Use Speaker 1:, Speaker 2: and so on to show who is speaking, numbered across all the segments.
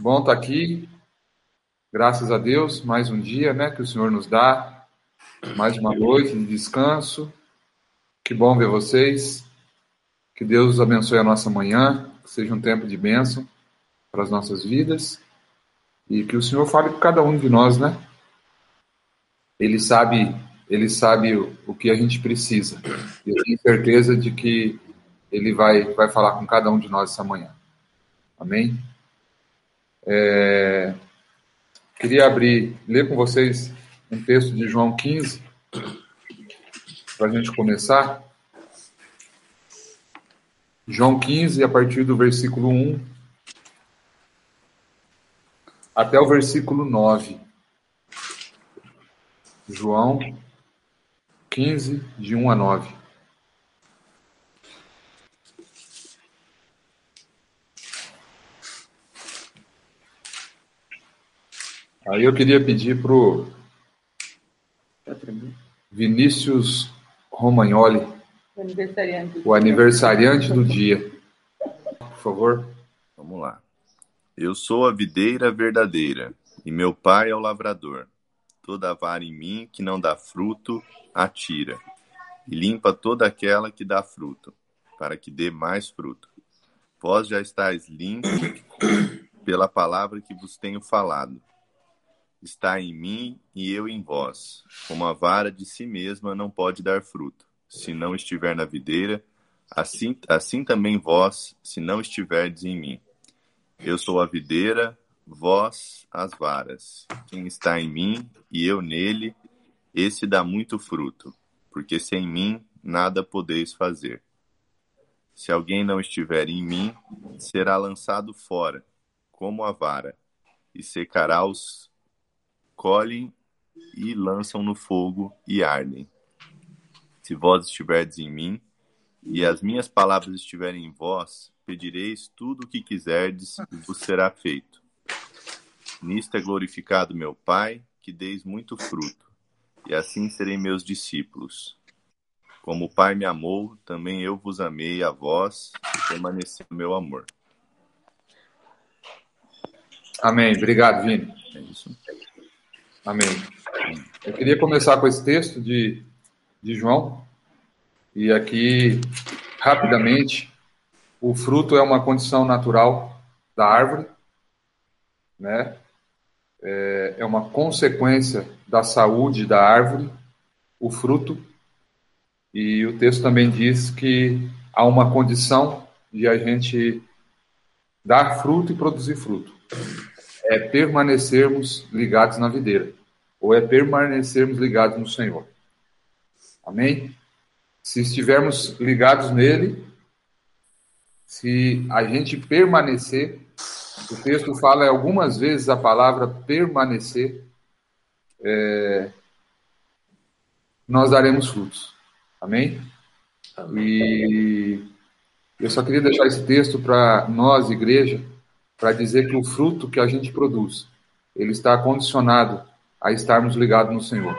Speaker 1: Bom estar aqui. Graças a Deus, mais um dia, né, que o Senhor nos dá. Mais uma noite de descanso. Que bom ver vocês. Que Deus abençoe a nossa manhã, que seja um tempo de bênção para as nossas vidas e que o Senhor fale com cada um de nós, né? Ele sabe, ele sabe o, o que a gente precisa. Eu tenho certeza de que ele vai vai falar com cada um de nós essa manhã. Amém? É, queria abrir, ler com vocês um texto de João 15, para a gente começar. João 15, a partir do versículo 1 até o versículo 9. João 15, de 1 a 9. Aí eu queria pedir para o Vinícius Romagnoli, o aniversariante, o aniversariante do dia. Por favor.
Speaker 2: Vamos lá. Eu sou a videira verdadeira, e meu pai é o lavrador. Toda vara em mim que não dá fruto, atira, e limpa toda aquela que dá fruto, para que dê mais fruto. Vós já estáis limpos pela palavra que vos tenho falado está em mim e eu em vós. Como a vara de si mesma não pode dar fruto, se não estiver na videira, assim, assim também vós, se não estiverdes em mim. Eu sou a videira, vós as varas. Quem está em mim e eu nele, esse dá muito fruto, porque sem mim nada podeis fazer. Se alguém não estiver em mim, será lançado fora, como a vara, e secará os colhem e lançam no fogo e ardem. Se vós estiverdes em mim, e as minhas palavras estiverem em vós, pedireis tudo o que quiserdes e vos será feito. Nisto é glorificado meu Pai, que deis muito fruto, e assim serei meus discípulos. Como o Pai me amou, também eu vos amei a vós, e permaneceu meu amor.
Speaker 1: Amém. Obrigado, Vini. É isso. Amém. Eu queria começar com esse texto de, de João. E aqui, rapidamente, o fruto é uma condição natural da árvore, né? É, é uma consequência da saúde da árvore, o fruto. E o texto também diz que há uma condição de a gente dar fruto e produzir fruto. É permanecermos ligados na videira ou é permanecermos ligados no Senhor. Amém? Se estivermos ligados nele, se a gente permanecer, o texto fala algumas vezes a palavra permanecer, é, nós daremos frutos. Amém? Amém? E eu só queria deixar esse texto para nós, igreja, para dizer que o fruto que a gente produz, ele está condicionado a estarmos ligados no Senhor,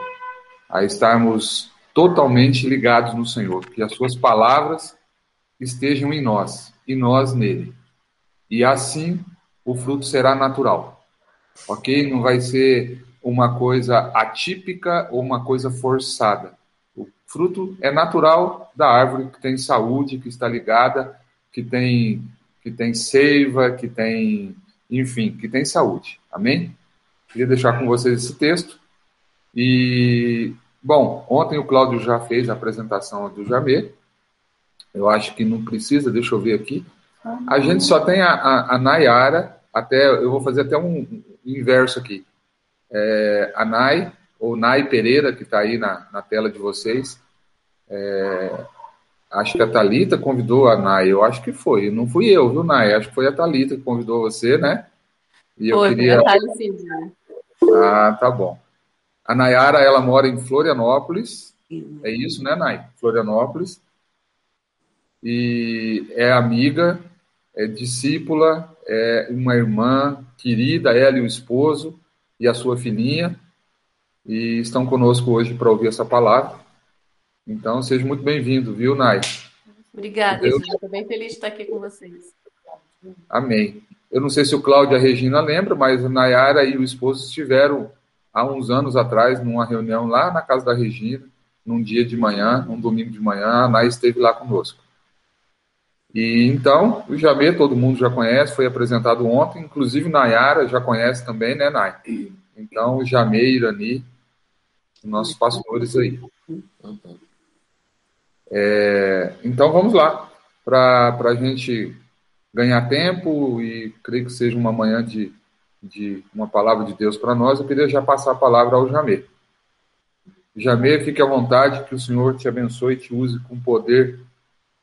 Speaker 1: a estarmos totalmente ligados no Senhor, que as suas palavras estejam em nós e nós nele. E assim o fruto será natural. OK? Não vai ser uma coisa atípica ou uma coisa forçada. O fruto é natural da árvore que tem saúde, que está ligada, que tem que tem seiva, que tem, enfim, que tem saúde. Amém? Queria deixar com vocês esse texto. E, bom, ontem o Cláudio já fez a apresentação do Jamê. Eu acho que não precisa, deixa eu ver aqui. A gente só tem a, a, a Nayara, até, eu vou fazer até um inverso aqui. É, a Nay, ou Nay Pereira, que está aí na, na tela de vocês. É, acho que a Talita convidou a Nay, eu acho que foi. Não fui eu, viu, Nay? Acho que foi a Talita que convidou você, né?
Speaker 3: E eu foi, queria. Foi a
Speaker 1: ah, tá bom. A Nayara, ela mora em Florianópolis. É isso, né, Nay? Florianópolis. E é amiga, é discípula, é uma irmã querida, ela e o esposo e a sua filhinha. E estão conosco hoje para ouvir essa palavra. Então, seja muito bem-vindo, viu, Nay?
Speaker 3: Obrigada, Estou bem feliz de estar aqui com vocês.
Speaker 1: Amém. Eu não sei se o Cláudio e a Regina lembram, mas a Nayara e o esposo estiveram há uns anos atrás numa reunião lá na casa da Regina, num dia de manhã, num domingo de manhã, a Nay esteve lá conosco. E então, o Jamê todo mundo já conhece, foi apresentado ontem, inclusive Nayara já conhece também, né, Nay? Então, o Jamê e Irani, nossos pastores aí. É, então, vamos lá, para a gente ganhar tempo e creio que seja uma manhã de, de uma palavra de Deus para nós, eu queria já passar a palavra ao Jamê. Jamê, fique à vontade, que o Senhor te abençoe e te use com poder.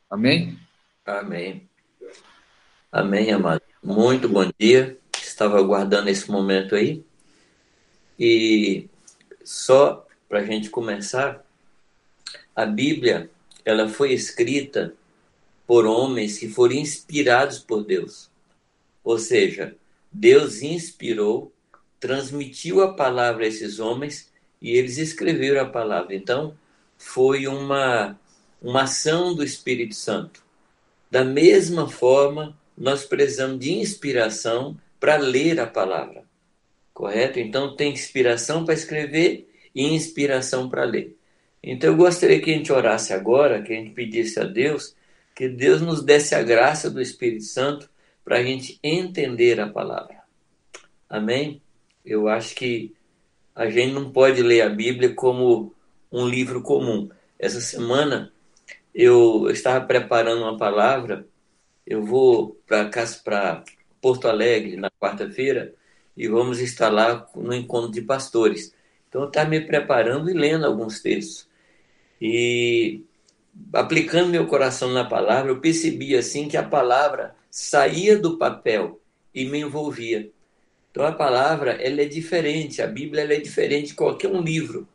Speaker 1: Amém?
Speaker 4: Amém. Amém, amado. Muito bom dia. Estava aguardando esse momento aí. E só para a gente começar, a Bíblia ela foi escrita por homens que foram inspirados por Deus. Ou seja, Deus inspirou, transmitiu a palavra a esses homens e eles escreveram a palavra. Então, foi uma, uma ação do Espírito Santo. Da mesma forma, nós precisamos de inspiração para ler a palavra. Correto? Então, tem inspiração para escrever e inspiração para ler. Então, eu gostaria que a gente orasse agora, que a gente pedisse a Deus que Deus nos desse a graça do Espírito Santo para a gente entender a palavra. Amém? Eu acho que a gente não pode ler a Bíblia como um livro comum. Essa semana eu estava preparando uma palavra, eu vou para Porto Alegre na quarta-feira e vamos estar lá no encontro de pastores. Então eu estava me preparando e lendo alguns textos. E aplicando meu coração na palavra, eu percebi assim que a palavra saía do papel e me envolvia. Então a palavra ela é diferente, a Bíblia ela é diferente de qualquer um livro.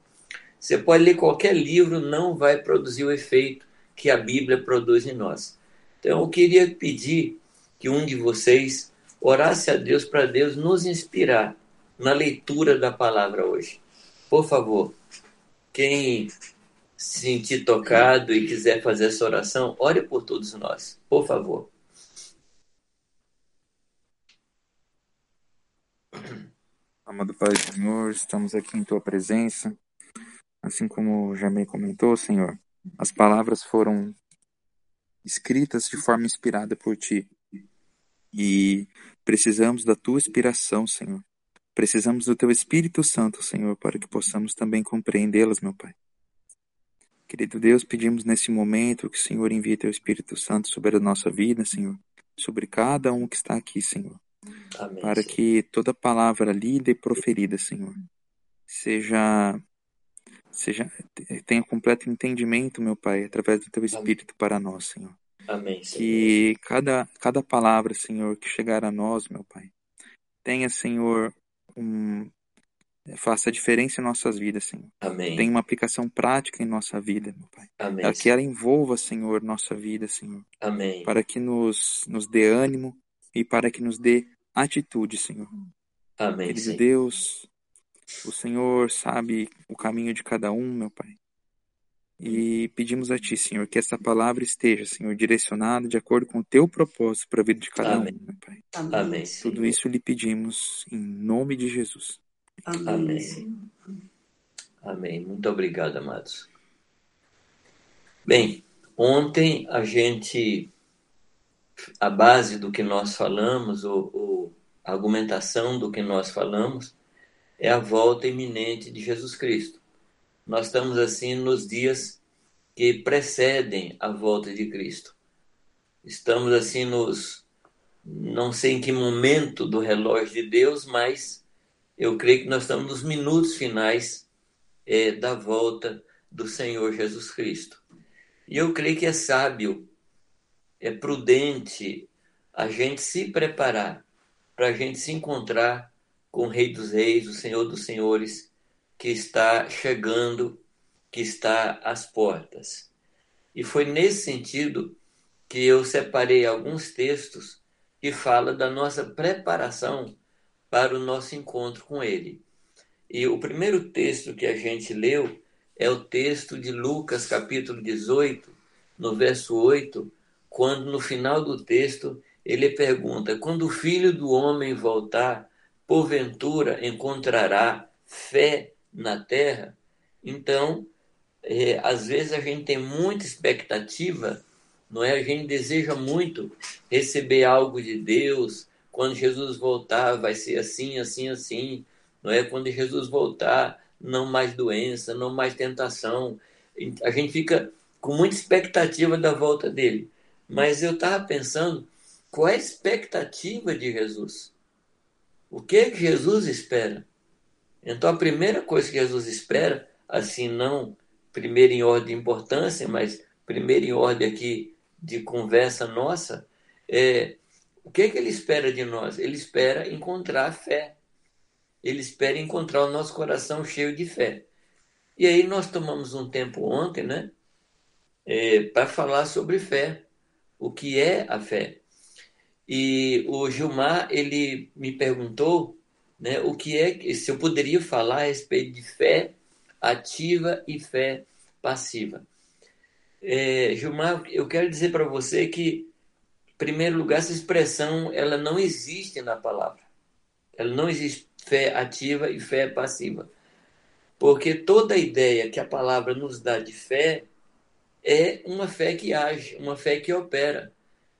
Speaker 4: Você pode ler qualquer livro, não vai produzir o efeito que a Bíblia produz em nós. Então eu queria pedir que um de vocês orasse a Deus para Deus nos inspirar na leitura da palavra hoje. Por favor, quem se sentir tocado e quiser fazer essa oração, ore por todos nós, por favor.
Speaker 5: Amado Pai Senhor, estamos aqui em Tua presença. Assim como o Jamei comentou, Senhor, as palavras foram escritas de forma inspirada por Ti. E precisamos da Tua inspiração, Senhor. Precisamos do Teu Espírito Santo, Senhor, para que possamos também compreendê-las, meu Pai. Querido Deus, pedimos nesse momento que o Senhor envie Teu Espírito Santo sobre a nossa vida, Senhor, sobre cada um que está aqui, Senhor Amém, para Senhor. que toda palavra lida e proferida, Senhor, seja seja tenha completo entendimento, meu Pai, através do teu espírito Amém. para nós, Senhor.
Speaker 4: Amém, Senhor.
Speaker 5: Que cada cada palavra, Senhor, que chegar a nós, meu Pai, tenha, Senhor, um faça a diferença em nossas vidas, Senhor.
Speaker 4: Amém.
Speaker 5: Tenha uma aplicação prática em nossa vida, meu Pai.
Speaker 4: Amém.
Speaker 5: Para que ela envolva, Senhor, nossa vida, Senhor.
Speaker 4: Amém.
Speaker 5: Para que nos nos dê ânimo e para que nos dê atitude, Senhor.
Speaker 4: Amém.
Speaker 5: Querido
Speaker 4: Senhor.
Speaker 5: Deus, o Senhor sabe o caminho de cada um, meu Pai. E pedimos a Ti, Senhor, que essa palavra esteja, Senhor, direcionada de acordo com o Teu propósito para a vida de cada
Speaker 4: Amém.
Speaker 5: um, meu Pai.
Speaker 4: Amém.
Speaker 5: Tudo isso lhe pedimos em nome de Jesus.
Speaker 4: Amém. Amém. Muito obrigado, amados. Bem, ontem a gente a base do que nós falamos, ou, ou a argumentação do que nós falamos, é a volta iminente de Jesus Cristo. Nós estamos assim nos dias que precedem a volta de Cristo. Estamos assim nos não sei em que momento do relógio de Deus, mas eu creio que nós estamos nos minutos finais é, da volta do Senhor Jesus Cristo. E eu creio que é sábio é prudente a gente se preparar para a gente se encontrar com o Rei dos Reis, o Senhor dos Senhores, que está chegando, que está às portas. E foi nesse sentido que eu separei alguns textos que falam da nossa preparação para o nosso encontro com Ele. E o primeiro texto que a gente leu é o texto de Lucas, capítulo 18, no verso 8, quando no final do texto ele pergunta: quando o filho do homem voltar, porventura encontrará fé na terra? Então, é, às vezes a gente tem muita expectativa, não é? A gente deseja muito receber algo de Deus. Quando Jesus voltar, vai ser assim, assim, assim, não é? Quando Jesus voltar, não mais doença, não mais tentação. A gente fica com muita expectativa da volta dele. Mas eu estava pensando, qual é a expectativa de Jesus? O que, é que Jesus espera? Então, a primeira coisa que Jesus espera, assim, não primeiro em ordem de importância, mas primeiro em ordem aqui de conversa nossa, é o que, é que ele espera de nós? Ele espera encontrar fé. Ele espera encontrar o nosso coração cheio de fé. E aí nós tomamos um tempo ontem, né? é, para falar sobre fé, o que é a fé. E o Gilmar ele me perguntou, né, o que é se eu poderia falar a respeito de fé ativa e fé passiva. É, Gilmar, eu quero dizer para você que, primeiro lugar, essa expressão ela não existe na palavra. Ela não existe fé ativa e fé passiva. Porque toda ideia que a palavra nos dá de fé é uma fé que age, uma fé que opera.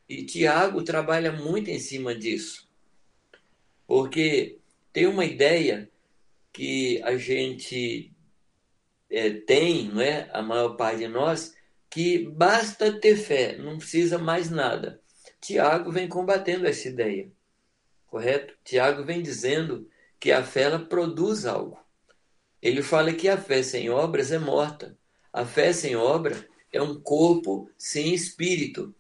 Speaker 4: E Tiago trabalha muito em cima disso. Porque tem uma ideia que a gente é, tem, não é? a maior parte de nós, que basta ter fé, não precisa mais nada. Tiago vem combatendo essa ideia, correto? Tiago vem dizendo que a fé ela produz algo. Ele fala que a fé sem obras é morta. A fé sem obra é um corpo sem espírito.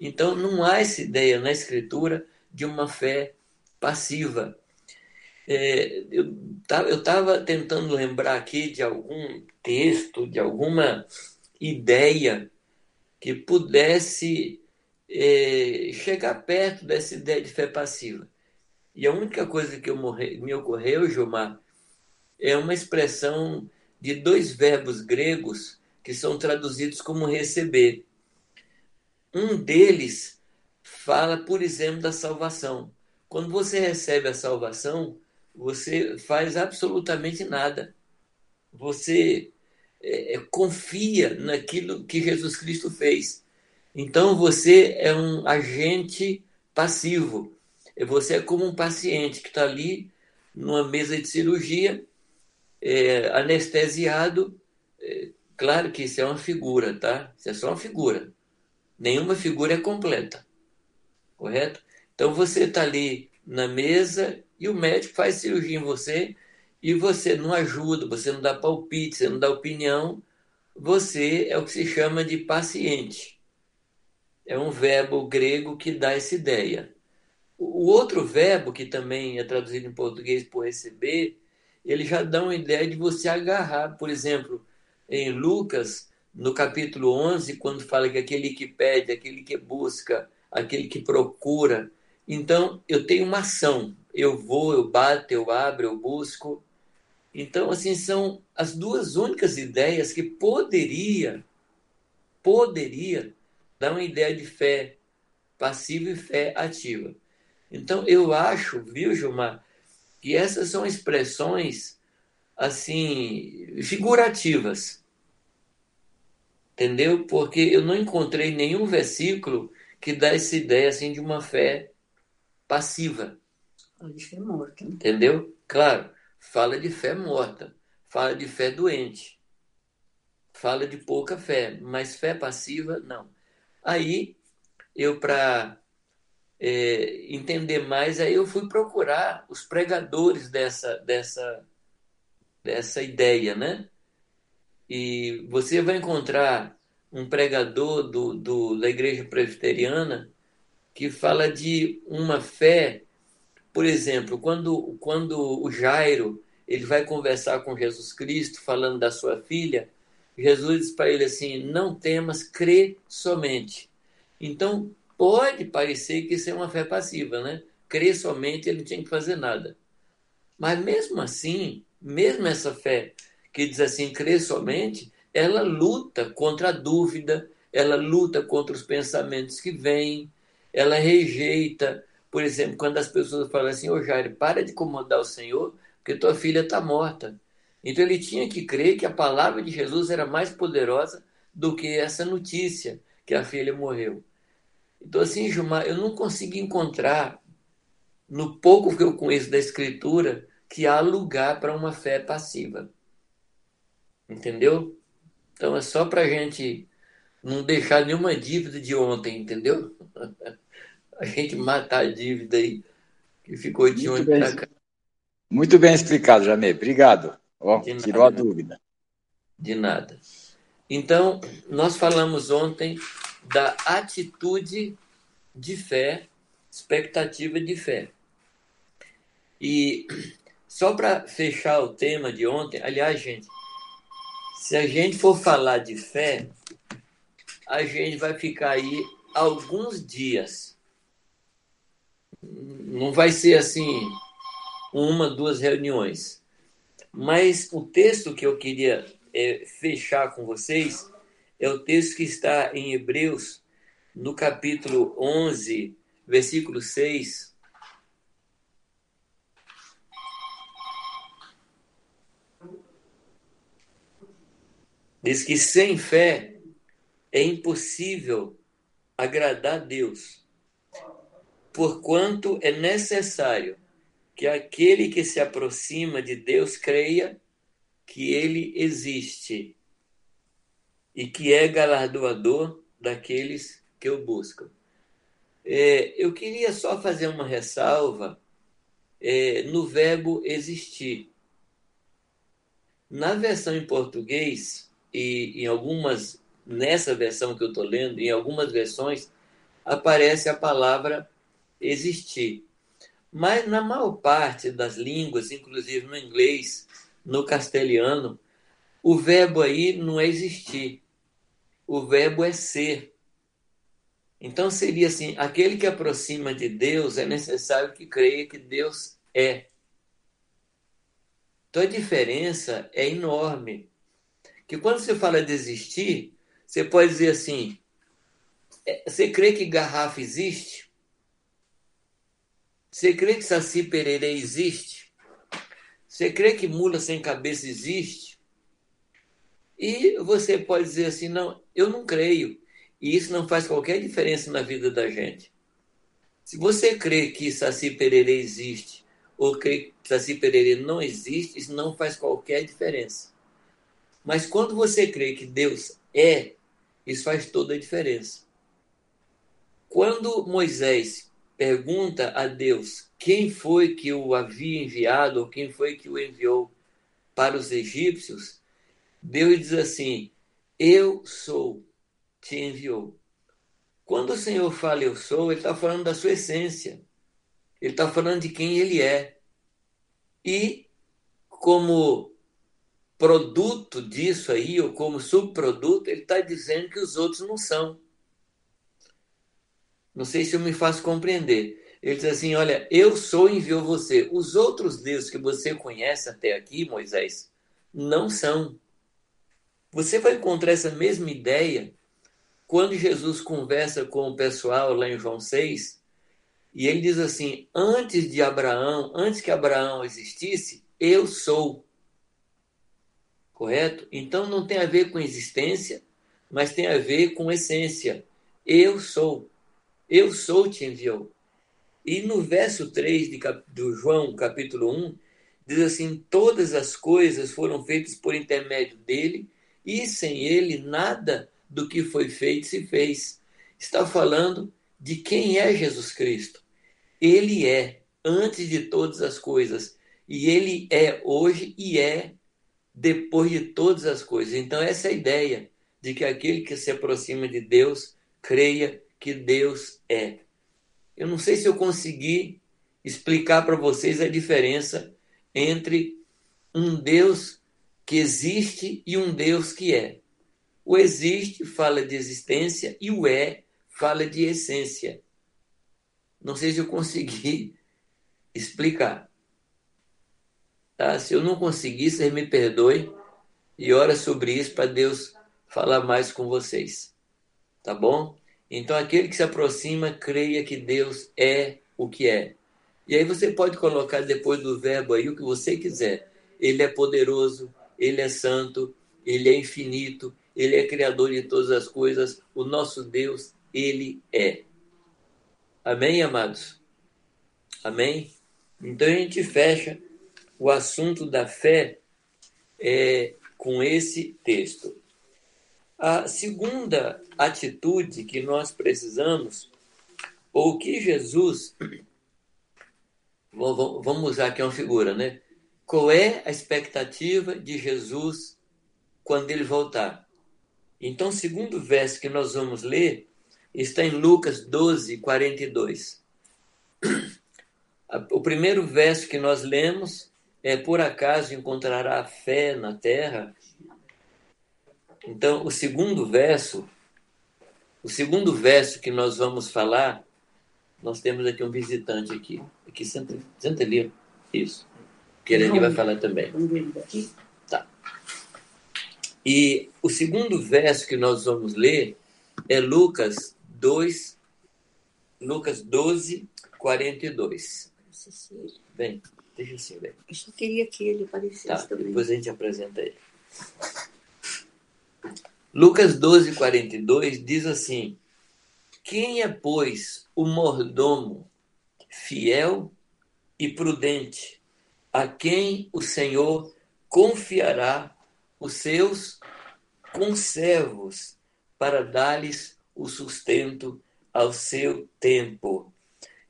Speaker 4: Então não há essa ideia na escritura de uma fé passiva. É, eu estava tentando lembrar aqui de algum texto, de alguma ideia que pudesse é, chegar perto dessa ideia de fé passiva. E a única coisa que morre, me ocorreu, Gilmar, é uma expressão de dois verbos gregos que são traduzidos como receber. Um deles fala, por exemplo, da salvação. Quando você recebe a salvação, você faz absolutamente nada. Você é, é confia naquilo que Jesus Cristo fez. Então você é um agente passivo. Você é como um paciente que está ali numa mesa de cirurgia, é, anestesiado, é, Claro que isso é uma figura, tá? Isso é só uma figura. Nenhuma figura é completa. Correto? Então você está ali na mesa e o médico faz cirurgia em você e você não ajuda, você não dá palpite, você não dá opinião, você é o que se chama de paciente. É um verbo grego que dá essa ideia. O outro verbo, que também é traduzido em português por receber, ele já dá uma ideia de você agarrar. Por exemplo, em Lucas, no capítulo 11, quando fala que aquele que pede, aquele que busca, aquele que procura. Então, eu tenho uma ação. Eu vou, eu bato, eu abro, eu busco. Então, assim, são as duas únicas ideias que poderia, poderia dar uma ideia de fé passiva e fé ativa. Então, eu acho, viu, Gilmar, que essas são expressões assim, figurativas. Entendeu? Porque eu não encontrei nenhum versículo que dá essa ideia assim de uma fé passiva.
Speaker 3: Fala de fé morta.
Speaker 4: Entendeu? Claro, fala de fé morta, fala de fé doente, fala de pouca fé, mas fé passiva, não. Aí, eu, para é, entender mais, aí eu fui procurar os pregadores dessa, dessa dessa ideia, né? E você vai encontrar um pregador do, do, da igreja presbiteriana que fala de uma fé, por exemplo, quando, quando o Jairo ele vai conversar com Jesus Cristo falando da sua filha, Jesus diz para ele assim: não temas, crê somente. Então, pode parecer que isso é uma fé passiva, né? Crer somente, ele não tinha que fazer nada. Mas mesmo assim, mesmo essa fé que diz assim, crer somente, ela luta contra a dúvida, ela luta contra os pensamentos que vêm, ela rejeita, por exemplo, quando as pessoas falam assim, ô Jair, para de incomodar o Senhor, porque tua filha está morta. Então ele tinha que crer que a palavra de Jesus era mais poderosa do que essa notícia que a filha morreu. Então, assim, Gilmar, eu não consigo encontrar, no pouco que eu conheço da Escritura, que há lugar para uma fé passiva. Entendeu? Então é só para a gente não deixar nenhuma dívida de ontem, entendeu? A gente matar a dívida aí que ficou de ontem para cá.
Speaker 6: Muito bem explicado, Jamê. Obrigado. Oh, tirou a dúvida.
Speaker 4: De nada. Então, nós falamos ontem da atitude de fé, expectativa de fé. E só para fechar o tema de ontem, aliás, gente, se a gente for falar de fé, a gente vai ficar aí alguns dias. Não vai ser assim uma, duas reuniões. Mas o texto que eu queria é, fechar com vocês é o texto que está em Hebreus, no capítulo 11, versículo 6, Diz que sem fé é impossível agradar a Deus, porquanto é necessário que aquele que se aproxima de Deus creia que ele existe e que é galardoador daqueles que o buscam. É, eu queria só fazer uma ressalva é, no verbo existir. Na versão em português, e em algumas, nessa versão que eu estou lendo, em algumas versões, aparece a palavra existir. Mas na maior parte das línguas, inclusive no inglês, no castelhano, o verbo aí não é existir. O verbo é ser. Então seria assim: aquele que aproxima de Deus é necessário que creia que Deus é. Então a diferença é enorme que quando você fala de existir, você pode dizer assim: é, você crê que garrafa existe? Você crê que Saci Pererê existe? Você crê que mula sem cabeça existe? E você pode dizer assim: não, eu não creio. E isso não faz qualquer diferença na vida da gente. Se você crê que Saci Pererê existe ou crê que Saci Pererê não existe, isso não faz qualquer diferença. Mas quando você crê que Deus é, isso faz toda a diferença. Quando Moisés pergunta a Deus quem foi que o havia enviado ou quem foi que o enviou para os egípcios, Deus diz assim: Eu sou, te enviou. Quando o Senhor fala eu sou, ele está falando da sua essência. Ele está falando de quem ele é. E, como produto disso aí, ou como subproduto, ele está dizendo que os outros não são. Não sei se eu me faço compreender. Ele diz assim: Olha, eu sou e enviou você. Os outros deuses que você conhece até aqui, Moisés, não são. Você vai encontrar essa mesma ideia quando Jesus conversa com o pessoal lá em João 6, e ele diz assim: Antes de Abraão, antes que Abraão existisse, eu sou correto? Então não tem a ver com existência, mas tem a ver com essência. Eu sou. Eu sou te enviou. E no verso 3 de, do João, capítulo 1, diz assim: Todas as coisas foram feitas por intermédio dele, e sem ele nada do que foi feito se fez. Está falando de quem é Jesus Cristo. Ele é antes de todas as coisas, e ele é hoje e é depois de todas as coisas. Então, essa é a ideia de que aquele que se aproxima de Deus creia que Deus é. Eu não sei se eu consegui explicar para vocês a diferença entre um Deus que existe e um Deus que é. O existe fala de existência e o é fala de essência. Não sei se eu consegui explicar. Tá? Se eu não conseguir, vocês me perdoem e ora sobre isso para Deus falar mais com vocês. Tá bom? Então, aquele que se aproxima, creia que Deus é o que é. E aí você pode colocar depois do verbo aí o que você quiser. Ele é poderoso, ele é santo, ele é infinito, ele é criador de todas as coisas. O nosso Deus, ele é. Amém, amados? Amém? Então a gente fecha o assunto da fé é, com esse texto. A segunda atitude que nós precisamos, ou que Jesus, vamos usar aqui uma figura, né? Qual é a expectativa de Jesus quando ele voltar? Então, o segundo verso que nós vamos ler está em Lucas 12, 42. O primeiro verso que nós lemos é: Por acaso encontrará fé na terra? Então, o segundo verso, o segundo verso que nós vamos falar, nós temos aqui um visitante aqui. Aqui, senta, senta ali. Isso. Querendo vai falar também. Tá. E o segundo verso que nós vamos ler é Lucas 2, Lucas 12, 42. Bem, deixa assim, bem.
Speaker 7: Eu só queria que ele aparecesse
Speaker 4: tá,
Speaker 7: também.
Speaker 4: Depois a gente apresenta ele. Lucas 12, 42 diz assim: Quem é, pois, o mordomo fiel e prudente, a quem o Senhor confiará os seus conservos para dar-lhes o sustento ao seu tempo?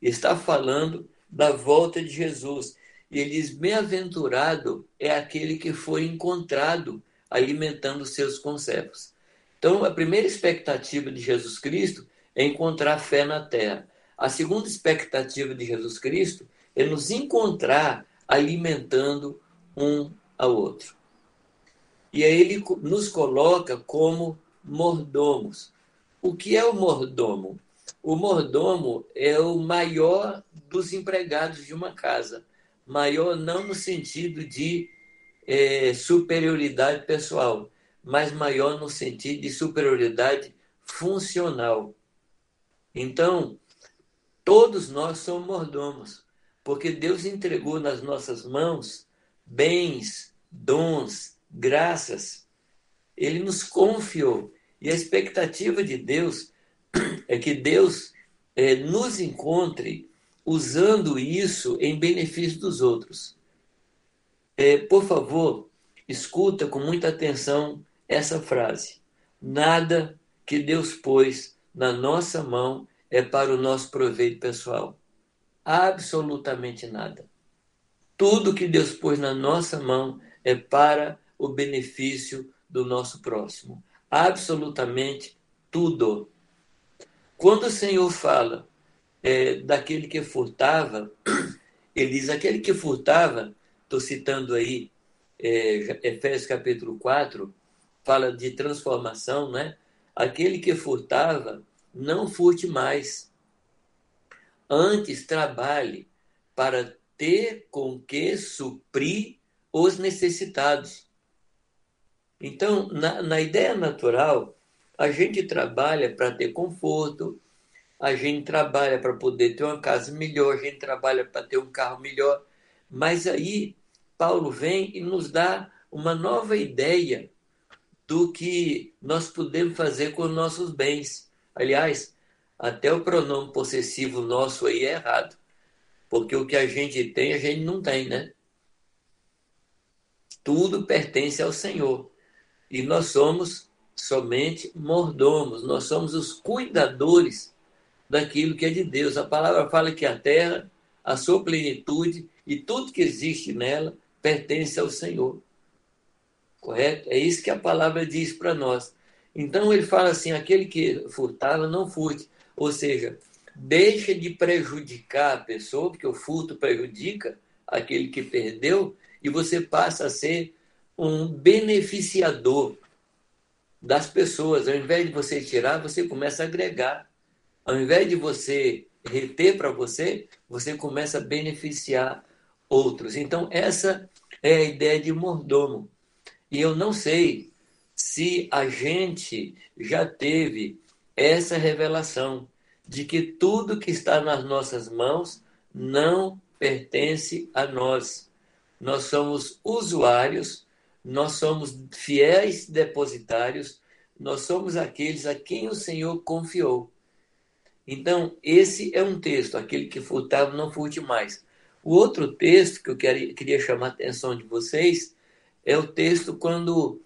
Speaker 4: Está falando da volta de Jesus. E ele diz: Bem-aventurado é aquele que foi encontrado alimentando seus conservos. Então, a primeira expectativa de Jesus Cristo é encontrar fé na terra. A segunda expectativa de Jesus Cristo é nos encontrar alimentando um ao outro. E aí ele nos coloca como mordomos. O que é o mordomo? O mordomo é o maior dos empregados de uma casa. Maior não no sentido de é, superioridade pessoal, mas maior no sentido de superioridade funcional. Então, todos nós somos mordomos, porque Deus entregou nas nossas mãos bens, dons, graças. Ele nos confiou. E a expectativa de Deus é que Deus é, nos encontre usando isso em benefício dos outros. É, por favor, escuta com muita atenção essa frase. Nada que Deus pôs na nossa mão é para o nosso proveito pessoal. Absolutamente nada. Tudo que Deus pôs na nossa mão é para o benefício do nosso próximo. Absolutamente tudo. Quando o Senhor fala é, daquele que furtava, ele diz: aquele que furtava, estou citando aí é, Efésios capítulo 4, fala de transformação, né? Aquele que furtava, não furte mais. Antes trabalhe para ter com que suprir os necessitados. Então, na, na ideia natural, a gente trabalha para ter conforto, a gente trabalha para poder ter uma casa melhor, a gente trabalha para ter um carro melhor. Mas aí Paulo vem e nos dá uma nova ideia do que nós podemos fazer com os nossos bens. Aliás, até o pronome possessivo nosso aí é errado. Porque o que a gente tem, a gente não tem, né? Tudo pertence ao Senhor. E nós somos somente mordomos, nós somos os cuidadores daquilo que é de Deus. A palavra fala que a terra, a sua plenitude e tudo que existe nela pertence ao Senhor. Correto? É isso que a palavra diz para nós. Então ele fala assim: aquele que furtava, não furte. Ou seja, deixa de prejudicar a pessoa, porque o furto prejudica aquele que perdeu, e você passa a ser um beneficiador das pessoas. Ao invés de você tirar, você começa a agregar. Ao invés de você reter para você, você começa a beneficiar outros. Então, essa é a ideia de mordomo. E eu não sei se a gente já teve essa revelação de que tudo que está nas nossas mãos não pertence a nós. Nós somos usuários, nós somos fiéis depositários, nós somos aqueles a quem o Senhor confiou. Então, esse é um texto, aquele que furtava não furte mais. O outro texto que eu queria chamar a atenção de vocês é o texto quando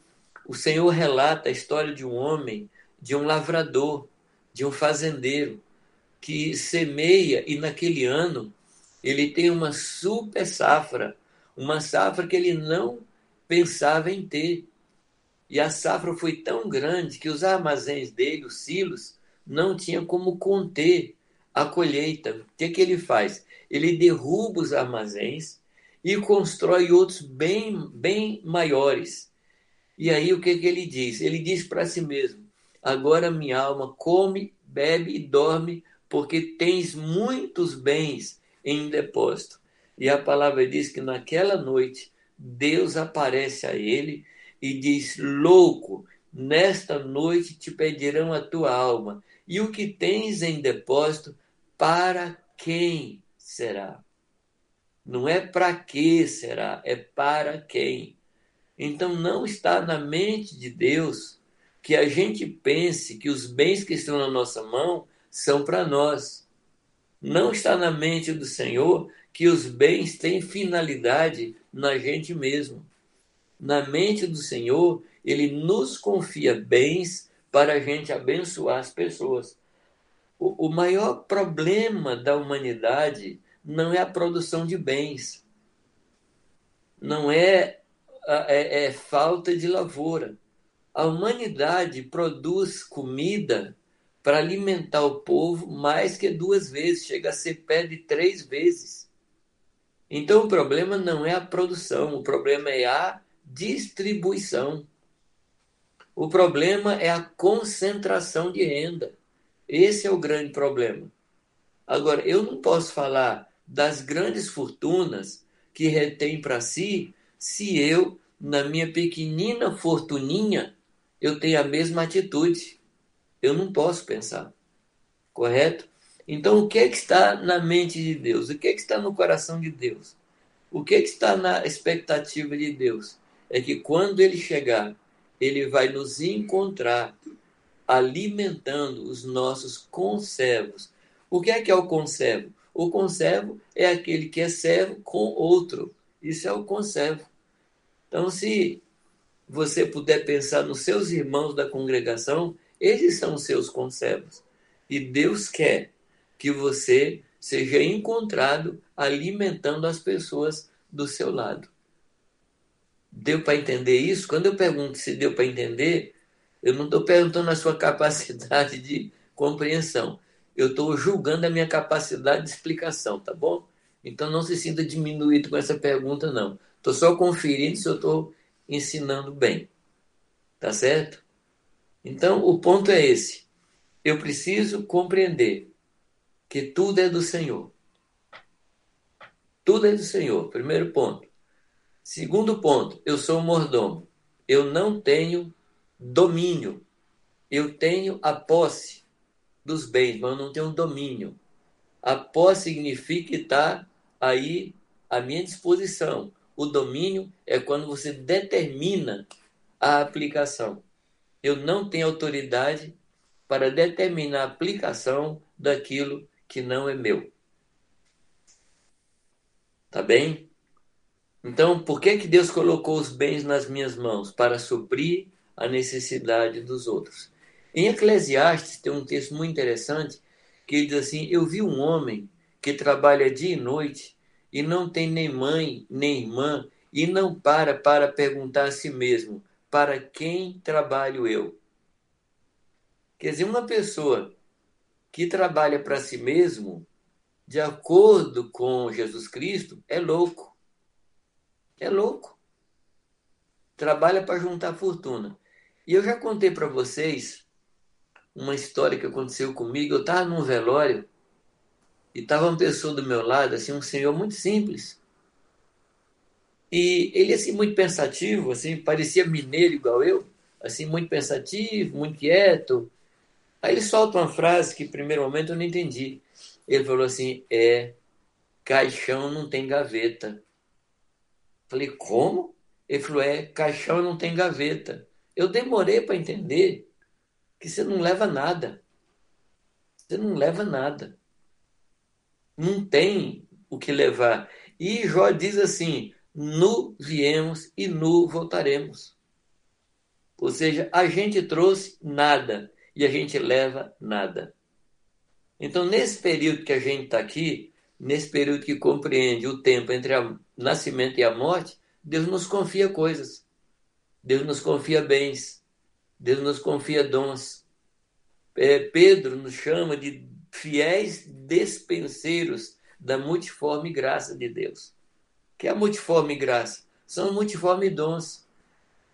Speaker 4: o Senhor relata a história de um homem, de um lavrador, de um fazendeiro, que semeia e naquele ano ele tem uma super safra, uma safra que ele não pensava em ter. E a safra foi tão grande que os armazéns dele, os silos, não tinham como conter a colheita. O que, que ele faz? Ele derruba os armazéns e constrói outros bem, bem maiores. E aí o que, que ele diz? Ele diz para si mesmo: Agora minha alma come, bebe e dorme, porque tens muitos bens em depósito. E a palavra diz que naquela noite Deus aparece a ele e diz: Louco, nesta noite te pedirão a tua alma, e o que tens em depósito, para quem será? Não é para que será, é para quem. Então não está na mente de Deus que a gente pense que os bens que estão na nossa mão são para nós. Não está na mente do Senhor que os bens têm finalidade na gente mesmo. Na mente do Senhor, ele nos confia bens para a gente abençoar as pessoas. O, o maior problema da humanidade não é a produção de bens, não é, é, é falta de lavoura. A humanidade produz comida para alimentar o povo mais que duas vezes, chega a ser pé de três vezes. Então o problema não é a produção, o problema é a distribuição. O problema é a concentração de renda. Esse é o grande problema. Agora, eu não posso falar das grandes fortunas que retém para si se eu, na minha pequenina fortuninha, eu tenho a mesma atitude. Eu não posso pensar. Correto? Então, o que, é que está na mente de Deus? O que, é que está no coração de Deus? O que, é que está na expectativa de Deus? É que quando ele chegar, ele vai nos encontrar alimentando os nossos conservos. O que é que é o conservo? O conservo é aquele que é servo com outro. Isso é o conservo. Então, se você puder pensar nos seus irmãos da congregação, eles são seus conservos. E Deus quer que você seja encontrado alimentando as pessoas do seu lado. Deu para entender isso? Quando eu pergunto se deu para entender, eu não estou perguntando a sua capacidade de compreensão. Eu estou julgando a minha capacidade de explicação, tá bom? Então não se sinta diminuído com essa pergunta, não. Estou só conferindo se eu estou ensinando bem. Tá certo? Então, o ponto é esse. Eu preciso compreender que tudo é do Senhor. Tudo é do Senhor. Primeiro ponto. Segundo ponto, eu sou mordomo. Eu não tenho domínio. Eu tenho a posse dos bens, mas eu não tenho domínio. A posse significa estar aí à minha disposição. O domínio é quando você determina a aplicação. Eu não tenho autoridade para determinar a aplicação daquilo que não é meu. Tá bem? Então, por que, que Deus colocou os bens nas minhas mãos? Para suprir a necessidade dos outros. Em Eclesiastes tem um texto muito interessante que diz assim: Eu vi um homem que trabalha dia e noite e não tem nem mãe nem irmã, e não para para perguntar a si mesmo: para quem trabalho eu? Quer dizer, uma pessoa que trabalha para si mesmo, de acordo com Jesus Cristo, é louco. É louco. Trabalha para juntar fortuna. E eu já contei para vocês uma história que aconteceu comigo. Eu estava num velório e estava uma pessoa do meu lado, assim, um senhor muito simples. E ele, assim, muito pensativo, assim, parecia mineiro igual eu, assim, muito pensativo, muito quieto. Aí ele solta uma frase que, primeiro momento, eu não entendi. Ele falou assim: é, caixão não tem gaveta. Falei, como? Ele falou: é, caixão não tem gaveta. Eu demorei para entender que você não leva nada. Você não leva nada. Não tem o que levar. E Jó diz assim: nu viemos e nu voltaremos. Ou seja, a gente trouxe nada e a gente leva nada. Então, nesse período que a gente está aqui, nesse período que compreende o tempo entre o nascimento e a morte, Deus nos confia coisas. Deus nos confia bens. Deus nos confia dons. É, Pedro nos chama de fiéis despenseiros da multiforme graça de Deus. Que é a multiforme graça? São multiforme dons.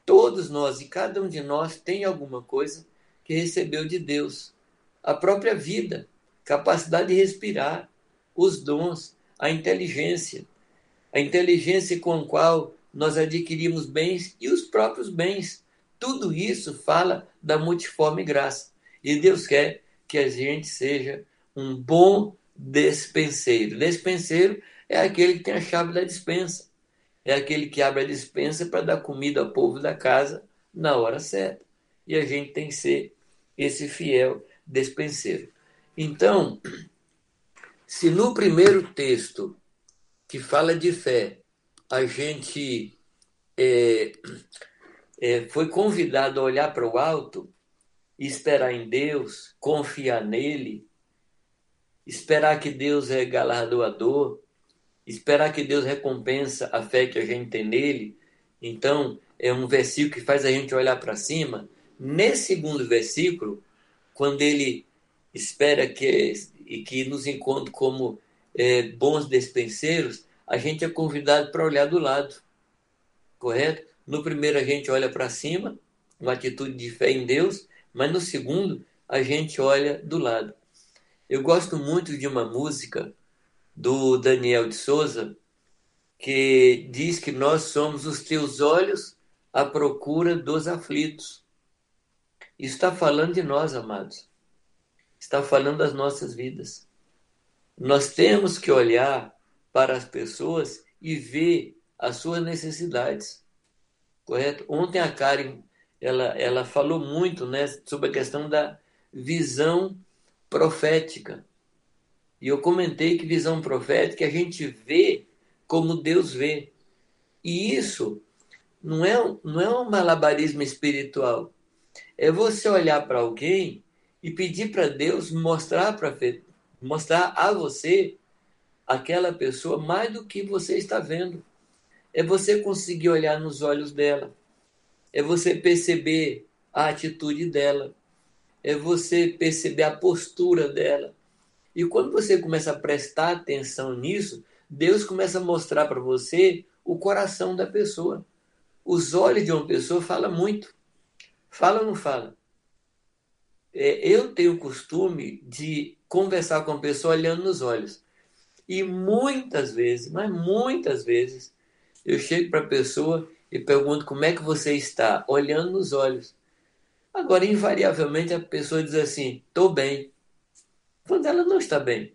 Speaker 4: Todos nós e cada um de nós tem alguma coisa que recebeu de Deus. A própria vida, capacidade de respirar, os dons, a inteligência. A inteligência com a qual nós adquirimos bens e os próprios bens. Tudo isso fala da multiforme graça. E Deus quer que a gente seja um bom despenseiro. Despenseiro é aquele que tem a chave da dispensa. É aquele que abre a dispensa para dar comida ao povo da casa na hora certa. E a gente tem que ser esse fiel despenseiro. Então, se no primeiro texto que fala de fé, a gente é, foi convidado a olhar para o alto, esperar em Deus, confiar nele, esperar que Deus é galardoador, esperar que Deus recompensa a fé que a gente tem nele. Então, é um versículo que faz a gente olhar para cima Nesse segundo versículo, quando ele espera que, e que nos encontre como é, bons despenseiros, a gente é convidado para olhar do lado, correto? No primeiro, a gente olha para cima, uma atitude de fé em Deus, mas no segundo, a gente olha do lado. Eu gosto muito de uma música do Daniel de Souza, que diz que nós somos os teus olhos à procura dos aflitos. Está falando de nós, amados. Está falando das nossas vidas. Nós temos que olhar para as pessoas e ver as suas necessidades. Correto? Ontem a Karen ela, ela falou muito né, sobre a questão da visão profética. E eu comentei que visão profética a gente vê como Deus vê. E isso não é, não é um malabarismo espiritual é você olhar para alguém e pedir para Deus mostrar para mostrar a você aquela pessoa mais do que você está vendo. É você conseguir olhar nos olhos dela. É você perceber a atitude dela. É você perceber a postura dela. E quando você começa a prestar atenção nisso, Deus começa a mostrar para você o coração da pessoa. Os olhos de uma pessoa falam muito. Fala ou não fala? É, eu tenho o costume de conversar com a pessoa olhando nos olhos. E muitas vezes, mas muitas vezes, eu chego para a pessoa e pergunto como é que você está, olhando nos olhos. Agora, invariavelmente, a pessoa diz assim: estou bem. Quando ela não está bem.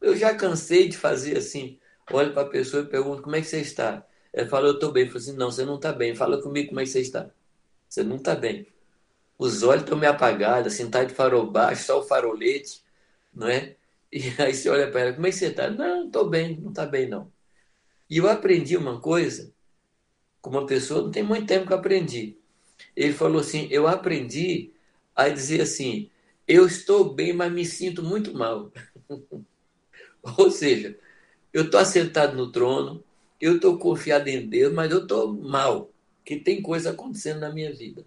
Speaker 4: Eu já cansei de fazer assim. Olho para a pessoa e pergunto como é que você está. Ela fala, eu estou bem. Eu falo assim, não, você não está bem. Fala comigo como é que você está. Você não está bem. Os olhos estão meio apagados, assim, tá de farol baixo, só o farolete, não é? E aí você olha para ela, como é que você está? Não, estou bem, não está bem, não. E eu aprendi uma coisa, com uma pessoa, não tem muito tempo que eu aprendi. Ele falou assim, eu aprendi a dizer assim, eu estou bem, mas me sinto muito mal. Ou seja, eu estou assentado no trono, eu estou confiado em Deus, mas eu estou mal que tem coisa acontecendo na minha vida.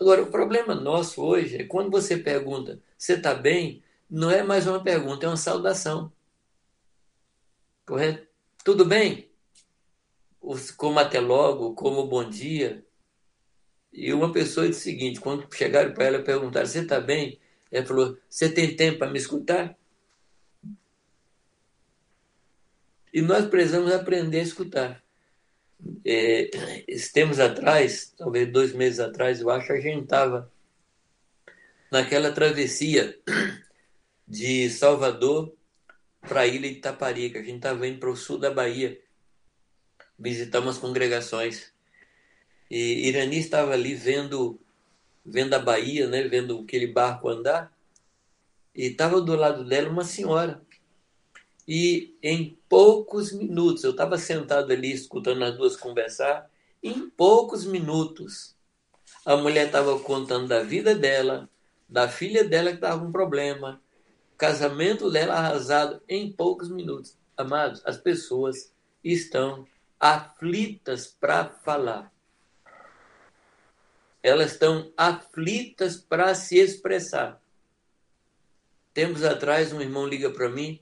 Speaker 4: Agora, o problema nosso hoje é quando você pergunta, você está bem? Não é mais uma pergunta, é uma saudação. Correto? Tudo bem? Como até logo, como bom dia. E uma pessoa disse o seguinte: quando chegaram para ela e perguntaram, você está bem? Ela falou, você tem tempo para me escutar? E nós precisamos aprender a escutar é, tempos atrás, talvez dois meses atrás, eu acho, a gente estava naquela travessia de Salvador para a ilha de Itaparica. A gente estava indo para o sul da Bahia visitar umas congregações. E Irani estava ali vendo vendo a Bahia, né, vendo aquele barco andar. E estava do lado dela uma senhora. E em poucos minutos, eu estava sentado ali escutando as duas conversar, em poucos minutos, a mulher estava contando da vida dela, da filha dela que estava com problema, casamento dela arrasado em poucos minutos. Amados, as pessoas estão aflitas para falar. Elas estão aflitas para se expressar. Tempos atrás, um irmão liga para mim,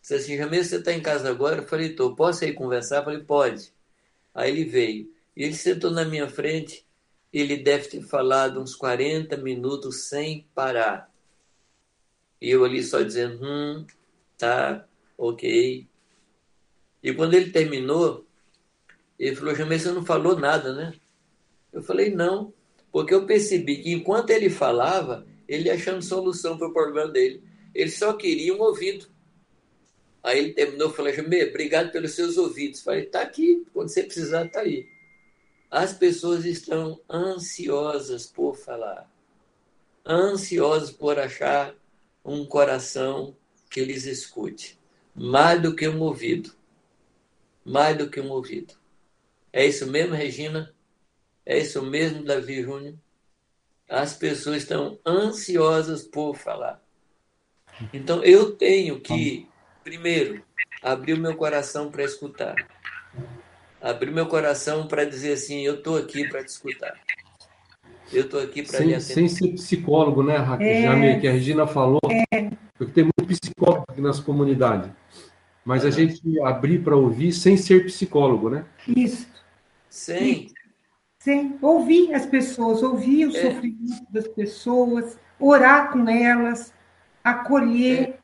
Speaker 4: disse assim: Jamil, você está em casa agora? Eu falei: estou. Posso ir conversar? Eu falei: pode. Aí ele veio. E ele sentou na minha frente. Ele deve ter falado uns 40 minutos sem parar. E eu ali só dizendo: hum, tá, ok. E quando ele terminou, ele falou: Jamil, você não falou nada, né? Eu falei: não, porque eu percebi que enquanto ele falava, ele achando solução para o problema dele. Ele só queria um ouvido. Aí ele terminou falando, Jamê, obrigado pelos seus ouvidos. Falei, tá aqui, quando você precisar, tá aí. As pessoas estão ansiosas por falar, ansiosas por achar um coração que lhes escute, mais do que um ouvido. Mais do que um ouvido. É isso mesmo, Regina? É isso mesmo, Davi Júnior? As pessoas estão ansiosas por falar. Então eu tenho que, primeiro, abrir o meu coração para escutar. Abrir meu coração para dizer assim: eu estou aqui para te escutar. Eu estou aqui para atender.
Speaker 8: Sem ser psicólogo, né, Raquel? É... Já que a Regina falou, é... porque tem muito psicólogo aqui nas comunidades. Mas a gente abrir para ouvir sem ser psicólogo, né?
Speaker 9: Isso.
Speaker 4: Sem.
Speaker 9: Sem ouvir as pessoas, ouvir o é. sofrimento das pessoas, orar com elas, acolher. É.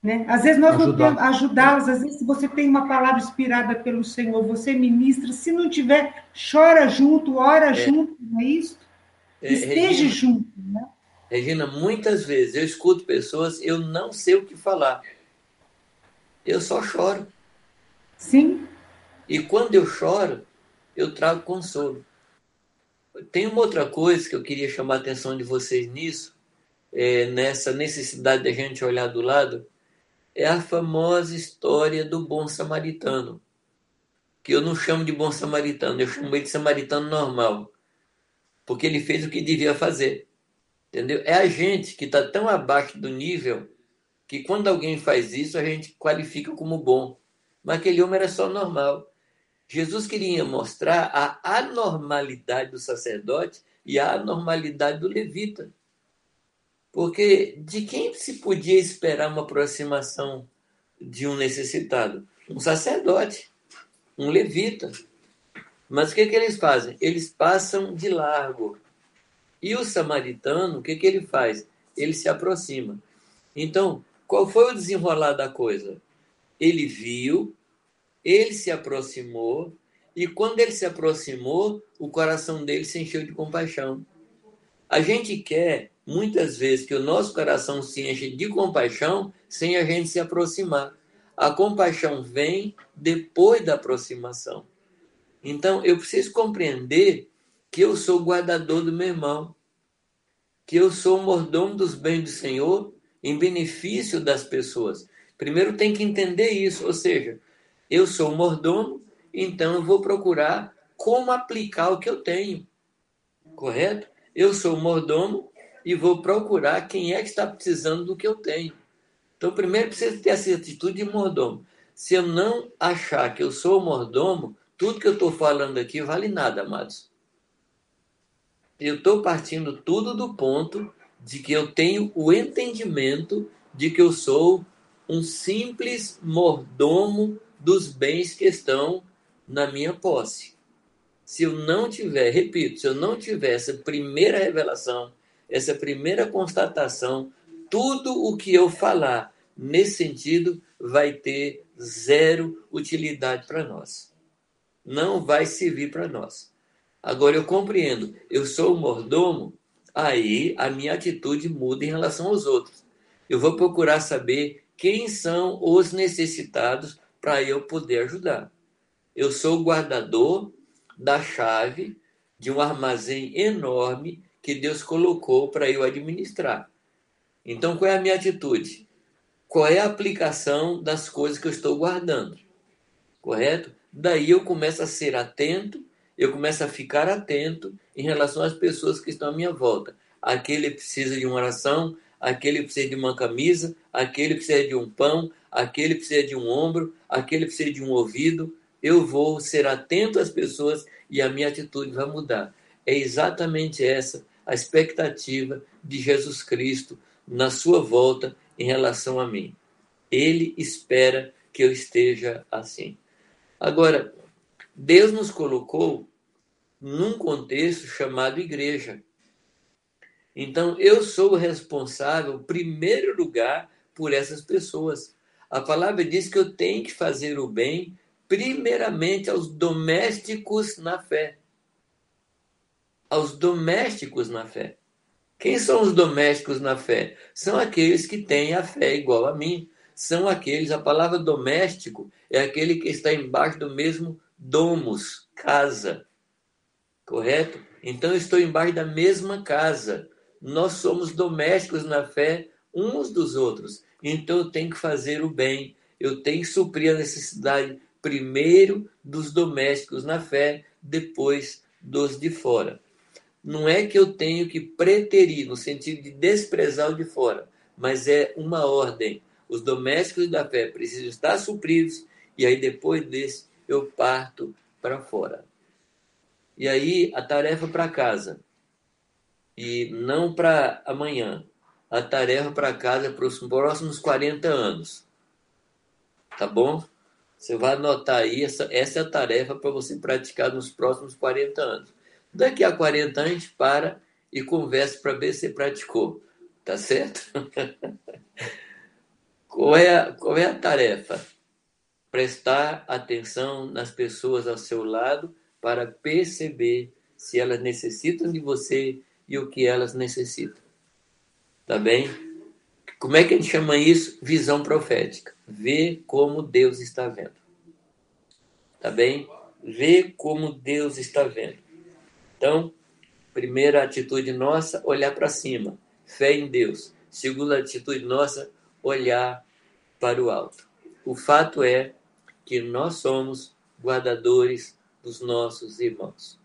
Speaker 9: Né? Às vezes nós Ajudar. não temos ajudá-las, às vezes se você tem uma palavra inspirada pelo Senhor, você ministra, se não tiver, chora junto, ora é. junto, não é isso? É, Esteja Regina, junto. Né?
Speaker 4: Regina, muitas vezes eu escuto pessoas, eu não sei o que falar. Eu só choro.
Speaker 9: Sim.
Speaker 4: E quando eu choro, eu trago consolo. Tem uma outra coisa que eu queria chamar a atenção de vocês nisso, é, nessa necessidade da gente olhar do lado, é a famosa história do bom samaritano. Que eu não chamo de bom samaritano, eu chamo ele de samaritano normal. Porque ele fez o que devia fazer. Entendeu? É a gente que está tão abaixo do nível que quando alguém faz isso, a gente qualifica como bom. Mas aquele homem era só normal. Jesus queria mostrar a anormalidade do sacerdote e a anormalidade do levita. Porque de quem se podia esperar uma aproximação de um necessitado? Um sacerdote, um levita. Mas o que, que eles fazem? Eles passam de largo. E o samaritano, o que, que ele faz? Ele se aproxima. Então, qual foi o desenrolar da coisa? Ele viu, ele se aproximou, e quando ele se aproximou, o coração dele se encheu de compaixão. A gente quer, muitas vezes, que o nosso coração se enche de compaixão sem a gente se aproximar. A compaixão vem depois da aproximação. Então, eu preciso compreender que eu sou guardador do meu irmão, que eu sou mordomo dos bens do Senhor em benefício das pessoas. Primeiro tem que entender isso, ou seja, eu sou mordomo, então eu vou procurar como aplicar o que eu tenho. Correto? Eu sou mordomo e vou procurar quem é que está precisando do que eu tenho. Então, primeiro preciso ter essa atitude de mordomo. Se eu não achar que eu sou mordomo, tudo que eu estou falando aqui vale nada, amados. Eu estou partindo tudo do ponto de que eu tenho o entendimento de que eu sou um simples mordomo dos bens que estão na minha posse. Se eu não tiver, repito, se eu não tiver essa primeira revelação, essa primeira constatação, tudo o que eu falar nesse sentido vai ter zero utilidade para nós. Não vai servir para nós. Agora eu compreendo, eu sou o mordomo, aí a minha atitude muda em relação aos outros. Eu vou procurar saber quem são os necessitados para eu poder ajudar. Eu sou o guardador da chave de um armazém enorme que Deus colocou para eu administrar. Então, qual é a minha atitude? Qual é a aplicação das coisas que eu estou guardando? Correto? Daí eu começo a ser atento, eu começo a ficar atento em relação às pessoas que estão à minha volta. Aquele precisa de uma oração, aquele precisa de uma camisa, aquele precisa de um pão, aquele precisa de um ombro, aquele precisa de um ouvido. Eu vou ser atento às pessoas e a minha atitude vai mudar. É exatamente essa a expectativa de Jesus Cristo na sua volta em relação a mim. Ele espera que eu esteja assim. Agora, Deus nos colocou num contexto chamado igreja. Então, eu sou responsável, em primeiro lugar, por essas pessoas. A palavra diz que eu tenho que fazer o bem, primeiramente aos domésticos na fé. Aos domésticos na fé. Quem são os domésticos na fé? São aqueles que têm a fé igual a mim. São aqueles, a palavra doméstico é aquele que está embaixo do mesmo domus, casa. Correto? Então eu estou embaixo da mesma casa. Nós somos domésticos na fé uns dos outros. Então eu tenho que fazer o bem. Eu tenho que suprir a necessidade primeiro dos domésticos na fé, depois dos de fora. Não é que eu tenho que preterir, no sentido de desprezar o de fora, mas é uma ordem. Os domésticos da fé precisam estar supridos e aí depois desse eu parto para fora. E aí a tarefa para casa. E não para amanhã. A tarefa para casa para os próximos 40 anos. Tá bom? Você vai anotar aí, essa, essa é a tarefa para você praticar nos próximos 40 anos. Daqui a 40 anos a gente para e conversa para ver se você praticou. Tá certo? qual, é a, qual é a tarefa? prestar atenção nas pessoas ao seu lado para perceber se elas necessitam de você e o que elas necessitam. Tá bem? Como é que a gente chama isso? Visão profética. Ver como Deus está vendo. Tá bem? Ver como Deus está vendo. Então, primeira atitude nossa, olhar para cima. Fé em Deus. Segunda atitude nossa, olhar para o alto. O fato é que nós somos guardadores dos nossos irmãos.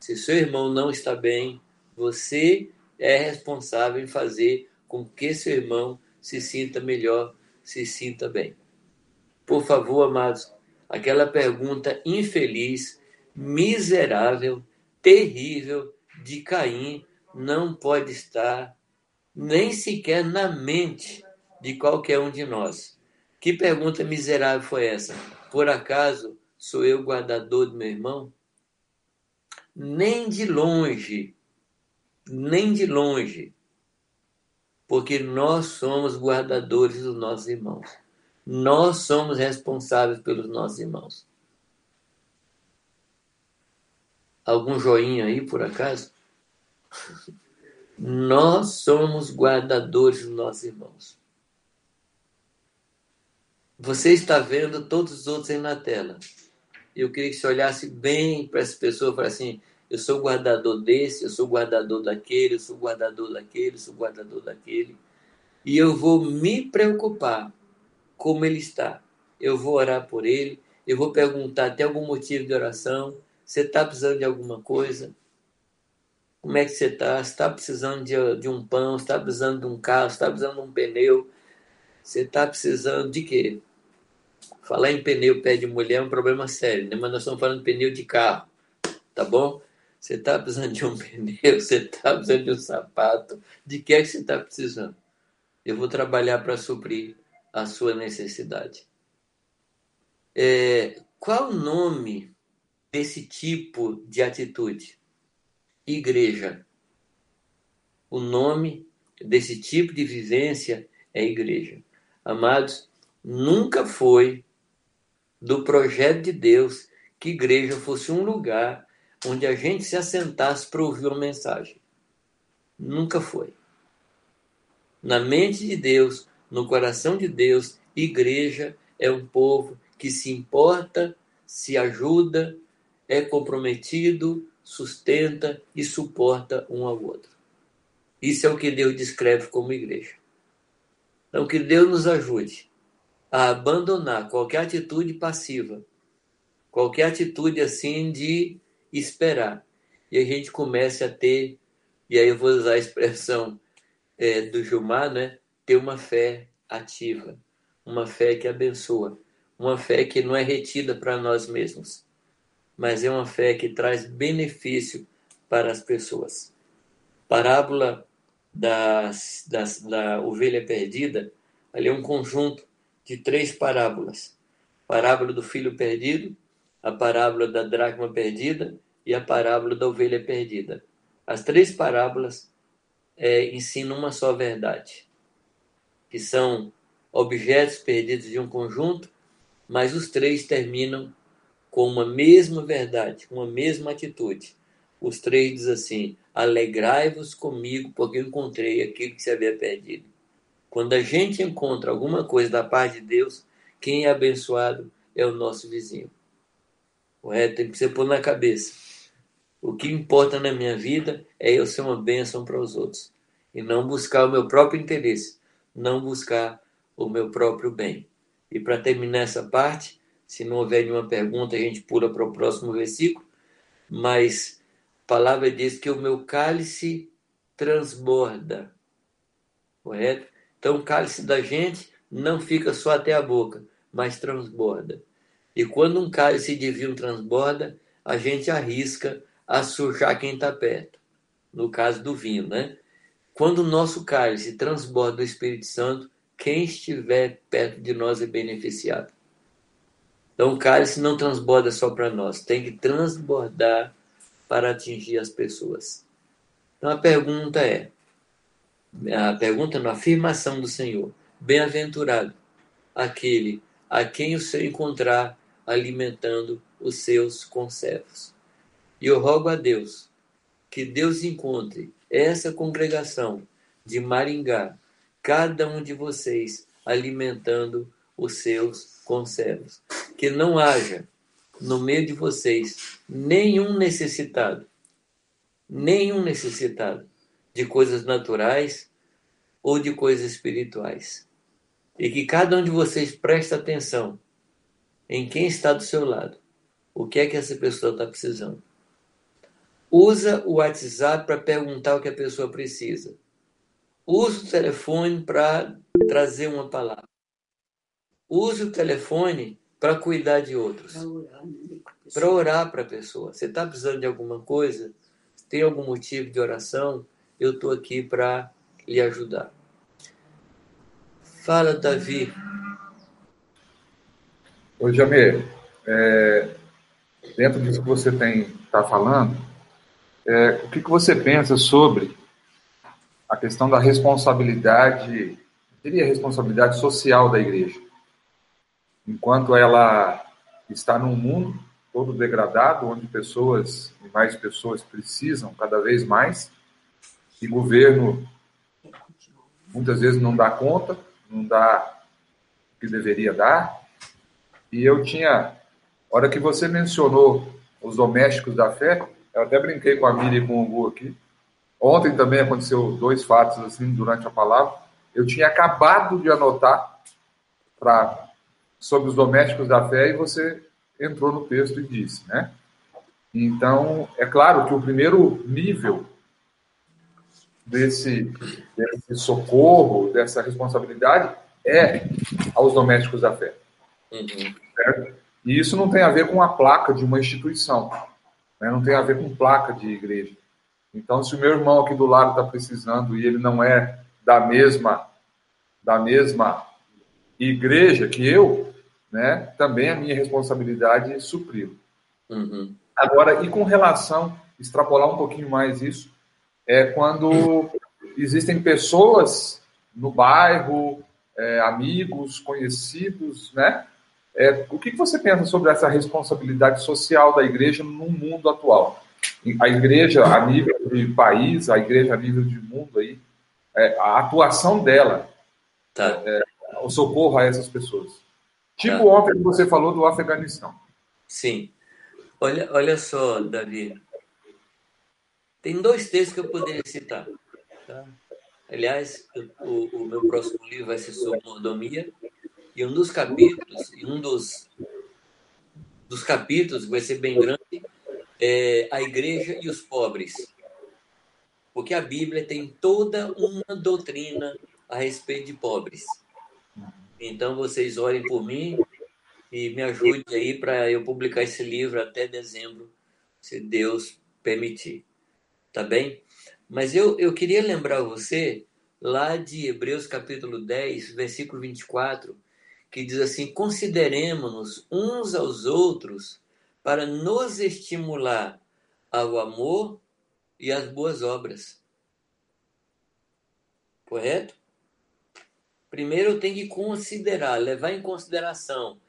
Speaker 4: Se seu irmão não está bem, você é responsável em fazer com que seu irmão se sinta melhor, se sinta bem. Por favor, amados, aquela pergunta infeliz, miserável, terrível de Caim não pode estar nem sequer na mente de qualquer um de nós. Que pergunta miserável foi essa? Por acaso sou eu guardador do meu irmão? Nem de longe, nem de longe, porque nós somos guardadores dos nossos irmãos. Nós somos responsáveis pelos nossos irmãos. Algum joinha aí, por acaso? Nós somos guardadores dos nossos irmãos. Você está vendo todos os outros aí na tela. Eu queria que você olhasse bem para essa pessoa e falasse assim: eu sou guardador desse, eu sou guardador daquele, eu sou guardador daquele, eu sou guardador daquele. E eu vou me preocupar como ele está. Eu vou orar por ele, eu vou perguntar: tem algum motivo de oração? Você está precisando de alguma coisa? Como é que você está? Você está precisando de, de um pão? Você está precisando de um carro? Você está precisando de um pneu? Você está precisando de quê? Falar em pneu pé de mulher é um problema sério, né? Mas nós estamos falando de pneu de carro, tá bom? Você está precisando de um pneu, você está precisando de um sapato, de que é que você está precisando? Eu vou trabalhar para suprir a sua necessidade. É, qual o nome desse tipo de atitude? Igreja. O nome desse tipo de vivência é igreja. Amados, nunca foi do projeto de Deus que igreja fosse um lugar onde a gente se assentasse para ouvir uma mensagem. Nunca foi. Na mente de Deus, no coração de Deus, igreja é um povo que se importa, se ajuda, é comprometido, sustenta e suporta um ao outro. Isso é o que Deus descreve como igreja. Então, que Deus nos ajude a abandonar qualquer atitude passiva, qualquer atitude assim de esperar, e a gente comece a ter, e aí eu vou usar a expressão é, do Gilmar, né? Ter uma fé ativa, uma fé que abençoa, uma fé que não é retida para nós mesmos, mas é uma fé que traz benefício para as pessoas. Parábola das, das, da ovelha perdida, ali é um conjunto de três parábolas. Parábola do filho perdido, a parábola da dracma perdida e a parábola da ovelha perdida. As três parábolas é, ensinam uma só verdade, que são objetos perdidos de um conjunto, mas os três terminam com uma mesma verdade, uma mesma atitude. Os três dizem assim: alegrai-vos comigo, porque encontrei aquilo que se havia perdido. Quando a gente encontra alguma coisa da parte de Deus, quem é abençoado é o nosso vizinho. Correto? Tem que ser pôr na cabeça. O que importa na minha vida é eu ser uma bênção para os outros. E não buscar o meu próprio interesse. Não buscar o meu próprio bem. E para terminar essa parte, se não houver nenhuma pergunta, a gente pula para o próximo versículo. Mas a palavra diz que o meu cálice transborda. Correto? Então o cálice da gente não fica só até a boca, mas transborda. E quando um cálice de vinho transborda, a gente arrisca a sujar quem está perto. No caso do vinho, né? Quando o nosso cálice transborda o Espírito Santo, quem estiver perto de nós é beneficiado. Então o cálice não transborda só para nós, tem que transbordar para atingir as pessoas. Então a pergunta é, a pergunta na afirmação do Senhor, bem-aventurado aquele a quem o Senhor encontrar alimentando os seus conservos. E eu rogo a Deus que Deus encontre essa congregação de Maringá, cada um de vocês alimentando os seus conservos. Que não haja no meio de vocês nenhum necessitado, nenhum necessitado de coisas naturais ou de coisas espirituais. E que cada um de vocês preste atenção em quem está do seu lado. O que é que essa pessoa está precisando? Usa o WhatsApp para perguntar o que a pessoa precisa. Use o telefone para trazer uma palavra. Use o telefone para cuidar de outros. Para orar para a pessoa. Você está precisando de alguma coisa? Tem algum motivo de oração? Eu estou aqui para lhe ajudar. Fala, Davi.
Speaker 1: Oi, Jamir. É, dentro disso que você está falando, é, o que, que você pensa sobre a questão da responsabilidade, diria responsabilidade social da igreja? Enquanto ela está num mundo todo degradado, onde pessoas e mais pessoas precisam cada vez mais, e governo muitas vezes não dá conta, não dá o que deveria dar. E eu tinha, hora que você mencionou os domésticos da fé, eu até brinquei com a Miri e com o Gu aqui. Ontem também aconteceu dois fatos assim durante a palavra. Eu tinha acabado de anotar para sobre os domésticos da fé e você entrou no texto e disse, né? Então, é claro que o primeiro nível desse, desse socorro, dessa responsabilidade, é aos domésticos da fé. Uhum. Certo? E isso não tem a ver com a placa de uma instituição. Né? Não tem a ver com placa de igreja. Então, se o meu irmão aqui do lado está precisando e ele não é da mesma da mesma igreja que eu, né, também é minha responsabilidade supri-lo. Uhum. Agora, e com relação, extrapolar um pouquinho mais isso, é quando existem pessoas no bairro, é, amigos, conhecidos, né, é, o que você pensa sobre essa responsabilidade social da igreja no mundo atual? a igreja a nível de país, a igreja a nível de mundo aí, é, a atuação dela,
Speaker 4: tá.
Speaker 1: é, o socorro a essas pessoas. Tipo tá. ontem que você falou do Afeganistão.
Speaker 4: Sim. Olha, olha só, Davi. Tem dois textos que eu poderia citar. Tá? Aliás, o, o, meu próximo livro vai ser sobre mordomia. E um dos capítulos, e um dos, dos capítulos, que vai ser bem grande, é a igreja e os pobres. Porque a Bíblia tem toda uma doutrina a respeito de pobres. Então, vocês orem por mim e me ajude aí para eu publicar esse livro até dezembro, se Deus permitir. Tá bem? Mas eu, eu queria lembrar você, lá de Hebreus capítulo 10, versículo 24, que diz assim: Consideremos-nos uns aos outros para nos estimular ao amor e às boas obras. Correto? Primeiro eu tenho que considerar, levar em consideração,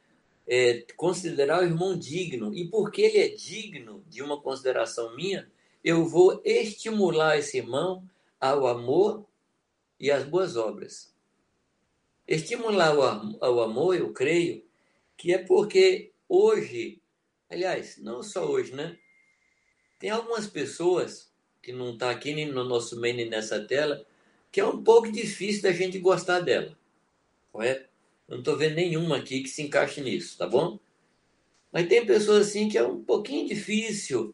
Speaker 4: é, considerar o irmão digno. E porque ele é digno de uma consideração minha, eu vou estimular esse irmão ao amor e às boas obras. Estimular ao amor, eu creio, que é porque hoje, aliás, não só hoje, né? Tem algumas pessoas que não está aqui nem no nosso meio nem nessa tela, que é um pouco difícil da gente gostar dela, correto? Eu não estou vendo nenhuma aqui que se encaixe nisso, tá bom? Mas tem pessoas assim que é um pouquinho difícil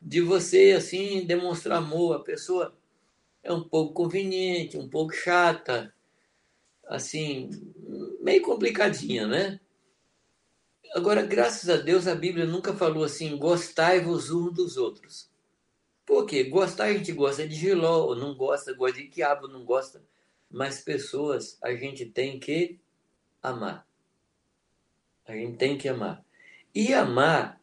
Speaker 4: de você assim demonstrar amor. A pessoa é um pouco conveniente, um pouco chata, assim, meio complicadinha, né? Agora, graças a Deus, a Bíblia nunca falou assim: gostai-vos uns dos outros. Por quê? Gostar a gente gosta de giló, não gosta, gosta de quiabo, não gosta. Mas pessoas a gente tem que amar. A gente tem que amar. E amar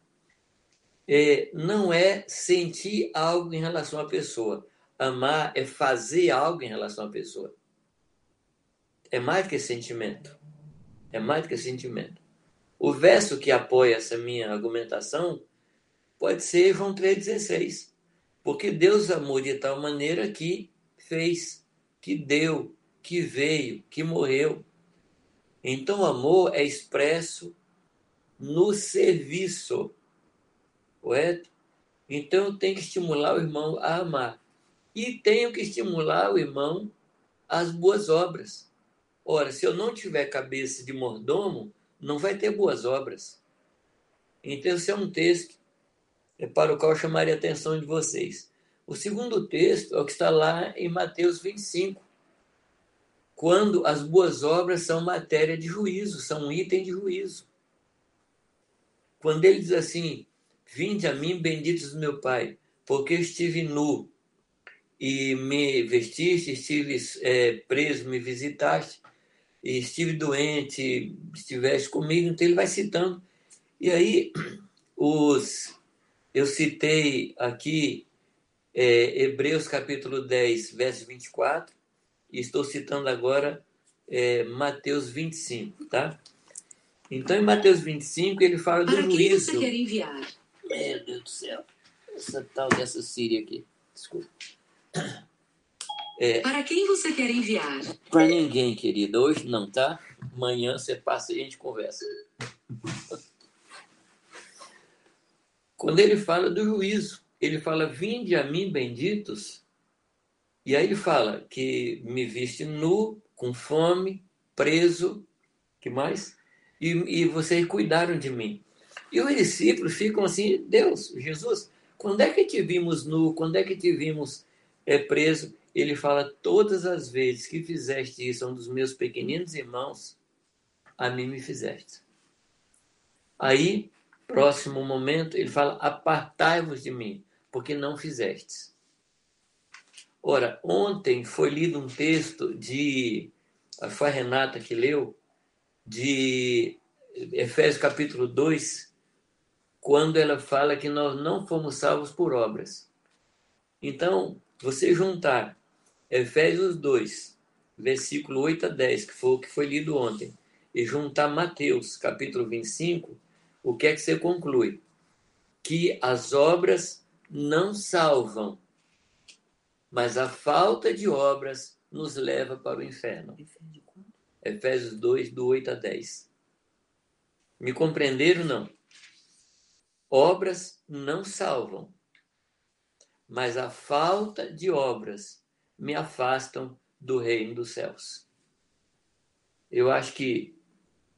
Speaker 4: é, não é sentir algo em relação à pessoa. Amar é fazer algo em relação à pessoa. É mais que sentimento. É mais que sentimento. O verso que apoia essa minha argumentação pode ser João 3,16. Porque Deus amou de tal maneira que fez, que deu, que veio, que morreu. Então, amor é expresso no serviço correto? Então eu tenho que estimular o irmão a amar. E tenho que estimular o irmão às boas obras. Ora, se eu não tiver cabeça de mordomo, não vai ter boas obras. Então, esse é um texto para o qual eu chamaria a atenção de vocês. O segundo texto é o que está lá em Mateus 25, quando as boas obras são matéria de juízo, são um item de juízo. Quando ele diz assim: Vinde a mim, benditos do meu Pai, porque estive nu e me vestiste, estive é, preso, me visitaste, e estive doente, estiveste comigo. Então ele vai citando. E aí, os, eu citei aqui é, Hebreus capítulo 10, verso 24, e estou citando agora é, Mateus 25, tá? Então, em Mateus 25, ele fala
Speaker 10: Para
Speaker 4: do
Speaker 10: quem
Speaker 4: juízo.
Speaker 10: você quer enviar?
Speaker 4: Meu Deus do céu. Essa tal dessa Síria aqui. Desculpa. É,
Speaker 10: Para quem você quer enviar?
Speaker 4: para ninguém, querida. Hoje não, tá? Amanhã você passa e a gente conversa. Quando ele fala do juízo, ele fala: Vinde a mim, benditos. E aí ele fala que me viste nu, com fome, preso, que mais? E, e vocês cuidaram de mim. E os discípulos ficam assim, Deus, Jesus, quando é que te vimos nu? Quando é que te vimos é, preso? Ele fala, todas as vezes que fizeste isso a um dos meus pequeninos irmãos, a mim me fizeste. Aí, próximo momento, ele fala, apartai-vos de mim, porque não fizestes. Ora, ontem foi lido um texto de, foi a Renata que leu, de Efésios capítulo 2, quando ela fala que nós não fomos salvos por obras. Então, você juntar Efésios 2, versículo 8 a 10, que foi o que foi lido ontem, e juntar Mateus, capítulo 25, o que é que você conclui? Que as obras não salvam, mas a falta de obras nos leva para o inferno. Efésios 2, do 8 a 10. Me compreenderam não? Obras não salvam, mas a falta de obras me afastam do reino dos céus. Eu acho que,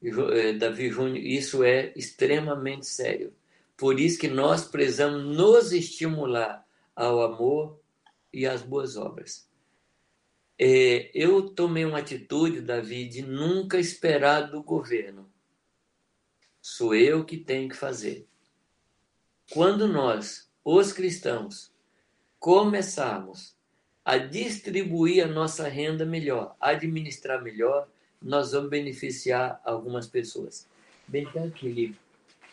Speaker 4: eh, Davi Júnior, isso é extremamente sério. Por isso que nós precisamos nos estimular ao amor e às boas obras. É, eu tomei uma atitude, Davi, de nunca esperar do governo. Sou eu que tenho que fazer. Quando nós, os cristãos, começarmos a distribuir a nossa renda melhor, administrar melhor, nós vamos beneficiar algumas pessoas. Bem, tem aquele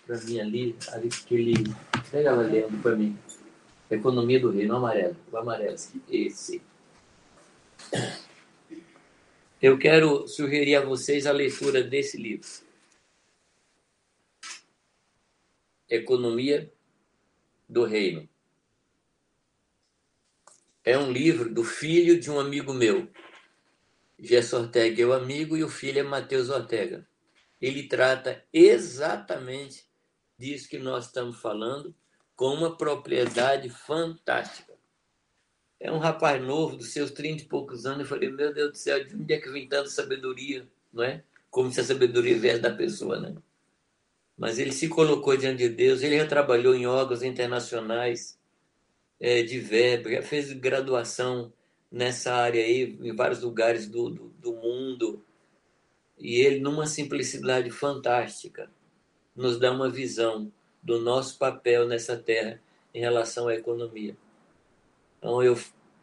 Speaker 4: para mim ali, aquele. Pega ela lendo para mim. Economia do Reino, amarelo. O amarelo, esse. Eu quero sugerir a vocês a leitura desse livro. Economia do Reino é um livro do filho de um amigo meu. Gerson Ortega é o amigo e o filho é Matheus Ortega. Ele trata exatamente disso que nós estamos falando com uma propriedade fantástica. É um rapaz novo, dos seus 30 e poucos anos. Eu falei, meu Deus do céu, de onde é que vem tanta sabedoria? Não é? Como se a sabedoria viesse da pessoa, né? Mas ele se colocou diante de Deus, ele já trabalhou em órgãos internacionais, é, de verbo, já fez graduação nessa área aí, em vários lugares do, do, do mundo. E ele, numa simplicidade fantástica, nos dá uma visão do nosso papel nessa terra em relação à economia. Então, eu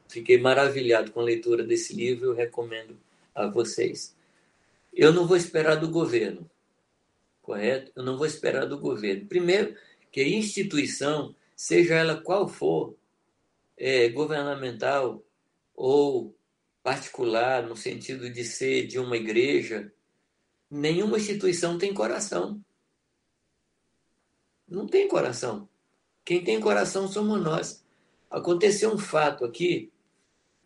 Speaker 4: fiquei maravilhado com a leitura desse livro, eu recomendo a vocês. Eu não vou esperar do governo, correto? Eu não vou esperar do governo. Primeiro, que a instituição, seja ela qual for, é, governamental ou particular, no sentido de ser de uma igreja, nenhuma instituição tem coração. Não tem coração. Quem tem coração somos nós. Aconteceu um fato aqui,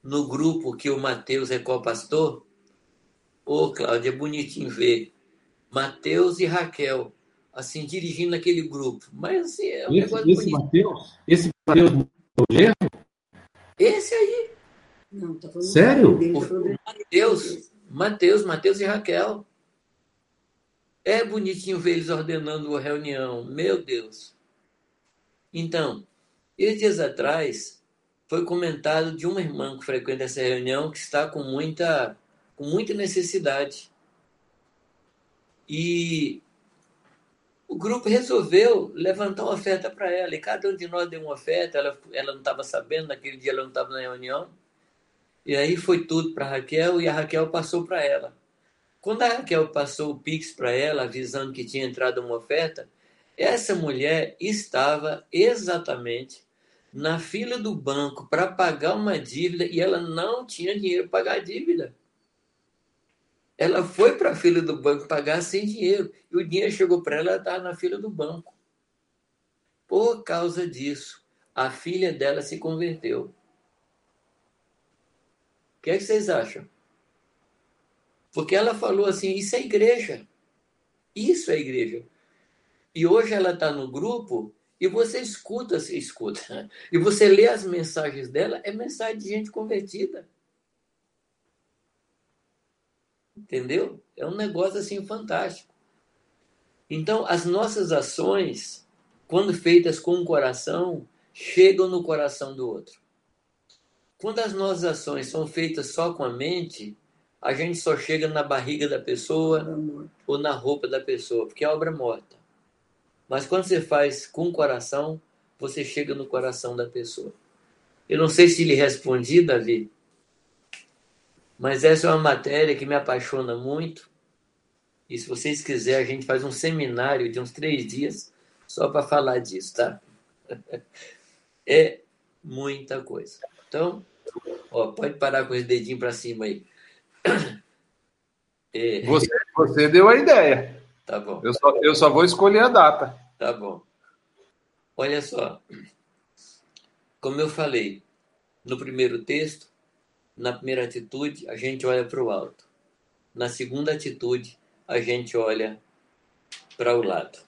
Speaker 4: no grupo que o Mateus é co-pastor. Ô, Cláudia, é bonitinho ver. Mateus e Raquel, assim, dirigindo aquele grupo. Mas, assim, é um
Speaker 8: esse,
Speaker 4: negócio
Speaker 8: esse Mateus? Esse Mateus
Speaker 4: esse aí.
Speaker 7: Não, tá falando
Speaker 8: Sério?
Speaker 7: dele, tá
Speaker 4: Mateus, Mateus, Mateus e Raquel. É bonitinho ver eles ordenando a reunião. Meu Deus. Então, esses dias atrás, foi comentado de uma irmã que frequenta essa reunião que está com muita, com muita necessidade. E o grupo resolveu levantar uma oferta para ela. E cada um de nós deu uma oferta. Ela, ela não estava sabendo, naquele dia ela não estava na reunião. E aí foi tudo para Raquel e a Raquel passou para ela. Quando a Raquel passou o Pix para ela, avisando que tinha entrado uma oferta, essa mulher estava exatamente na fila do banco para pagar uma dívida e ela não tinha dinheiro para pagar a dívida. Ela foi para a fila do banco pagar sem dinheiro. E o dinheiro chegou para ela, ela estava na fila do banco. Por causa disso, a filha dela se converteu. O que, é que vocês acham? Porque ela falou assim: Isso é igreja. Isso é igreja. E hoje ela está no grupo e você escuta, escuta. E você lê as mensagens dela, é mensagem de gente convertida. Entendeu? É um negócio assim fantástico. Então, as nossas ações, quando feitas com o coração, chegam no coração do outro. Quando as nossas ações são feitas só com a mente, a gente só chega na barriga da pessoa ou na roupa da pessoa, porque é obra morta. Mas quando você faz com o coração, você chega no coração da pessoa. Eu não sei se lhe respondi, Davi, mas essa é uma matéria que me apaixona muito. E se vocês quiserem, a gente faz um seminário de uns três dias só para falar disso, tá? É muita coisa. Então, ó, pode parar com os dedinhos para cima aí.
Speaker 1: É... Você, você deu a ideia.
Speaker 4: Tá bom.
Speaker 1: Eu só, eu só vou escolher a data.
Speaker 4: Tá bom. Olha só. como eu falei no primeiro texto, na primeira atitude, a gente olha para o alto. Na segunda atitude, a gente olha para o lado.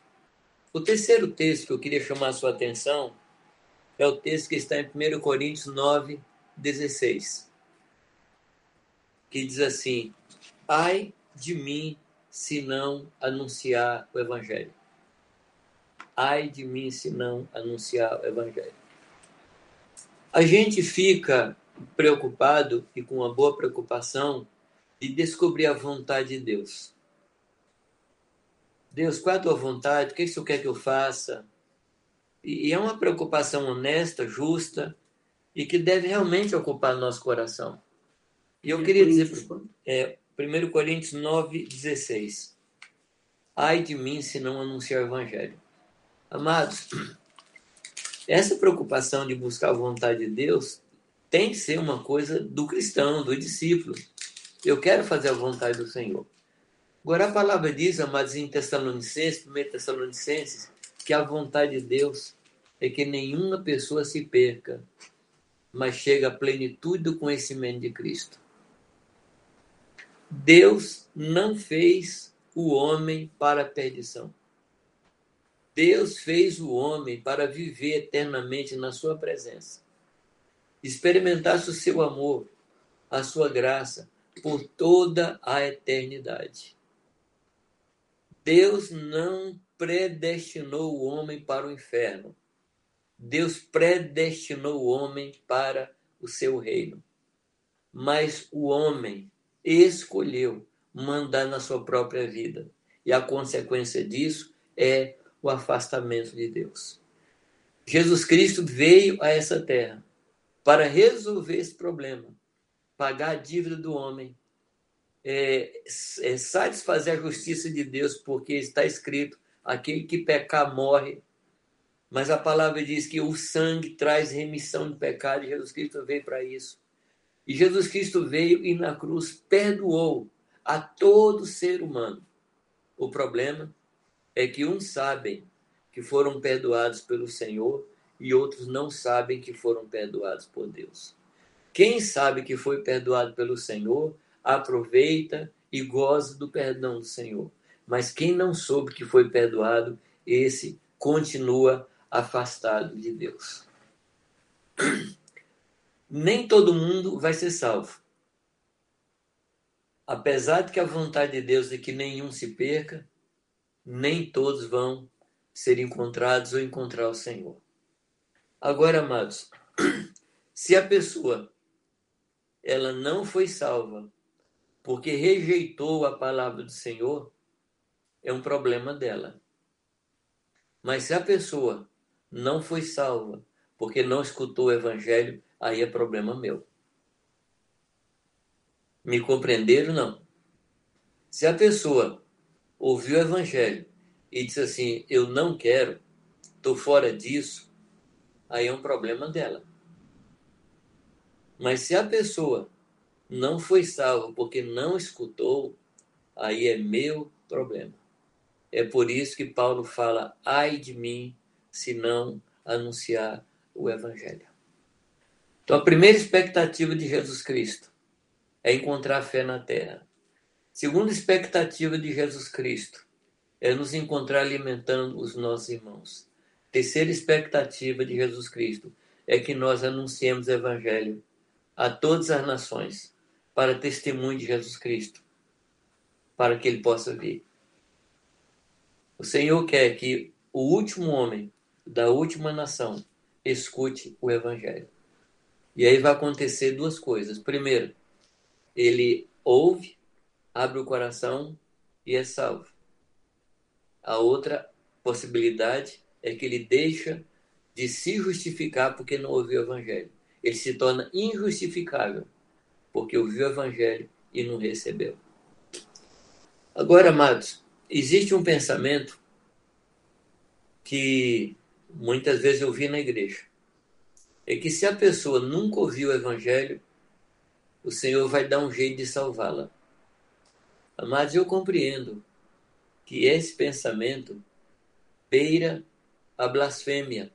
Speaker 4: O terceiro texto que eu queria chamar a sua atenção é o texto que está em 1 Coríntios 9, 16, que diz assim: Ai de mim se não anunciar o Evangelho. Ai de mim se não anunciar o Evangelho. A gente fica preocupado e com uma boa preocupação de descobrir a vontade de Deus. Deus, qual é a tua vontade? O que, é que você quer que eu faça? E é uma preocupação honesta, justa e que deve realmente ocupar nosso coração. E eu queria dizer, é, 1 Coríntios 9, 16. Ai de mim se não anunciar o Evangelho. Amados, essa preocupação de buscar a vontade de Deus tem que ser uma coisa do cristão, do discípulo. Eu quero fazer a vontade do Senhor. Agora a palavra diz, amados, em Tessalonicenses, 1 Tessalonicenses, que a vontade de Deus é que nenhuma pessoa se perca, mas chegue à plenitude do conhecimento de Cristo. Deus não fez o homem para a perdição. Deus fez o homem para viver eternamente na sua presença. Experimentasse o seu amor, a sua graça, por toda a eternidade. Deus não predestinou o homem para o inferno. Deus predestinou o homem para o seu reino. Mas o homem escolheu mandar na sua própria vida. E a consequência disso é o afastamento de Deus. Jesus Cristo veio a essa terra para resolver esse problema, pagar a dívida do homem é, é, satisfazer a justiça de Deus, porque está escrito: aquele que pecar morre. Mas a palavra diz que o sangue traz remissão de pecado, e Jesus Cristo veio para isso. E Jesus Cristo veio e na cruz perdoou a todo ser humano. O problema é que uns sabem que foram perdoados pelo Senhor e outros não sabem que foram perdoados por Deus. Quem sabe que foi perdoado pelo Senhor aproveita e goza do perdão do Senhor. Mas quem não soube que foi perdoado, esse continua afastado de Deus. Nem todo mundo vai ser salvo. Apesar de que a vontade de Deus é que nenhum se perca, nem todos vão ser encontrados ou encontrar o Senhor. Agora, amados, se a pessoa ela não foi salva porque rejeitou a palavra do Senhor, é um problema dela. Mas se a pessoa não foi salva porque não escutou o evangelho, aí é problema meu. Me compreenderam? Não. Se a pessoa ouviu o evangelho e disse assim: Eu não quero, estou fora disso, aí é um problema dela. Mas se a pessoa não foi salvo porque não escutou, aí é meu problema. É por isso que Paulo fala: ai de mim se não anunciar o Evangelho. Então, a primeira expectativa de Jesus Cristo é encontrar fé na terra. Segunda expectativa de Jesus Cristo é nos encontrar alimentando os nossos irmãos. Terceira expectativa de Jesus Cristo é que nós anunciemos o Evangelho a todas as nações, para testemunho de Jesus Cristo, para que ele possa vir. O Senhor quer que o último homem da última nação escute o Evangelho. E aí vai acontecer duas coisas. Primeiro, ele ouve, abre o coração e é salvo. A outra possibilidade é que ele deixa de se justificar porque não ouviu o Evangelho. Ele se torna injustificável porque ouviu o evangelho e não recebeu. Agora, amados, existe um pensamento que muitas vezes eu vi na igreja. É que se a pessoa nunca ouviu o evangelho, o Senhor vai dar um jeito de salvá-la. Amados, eu compreendo que esse pensamento beira a blasfêmia.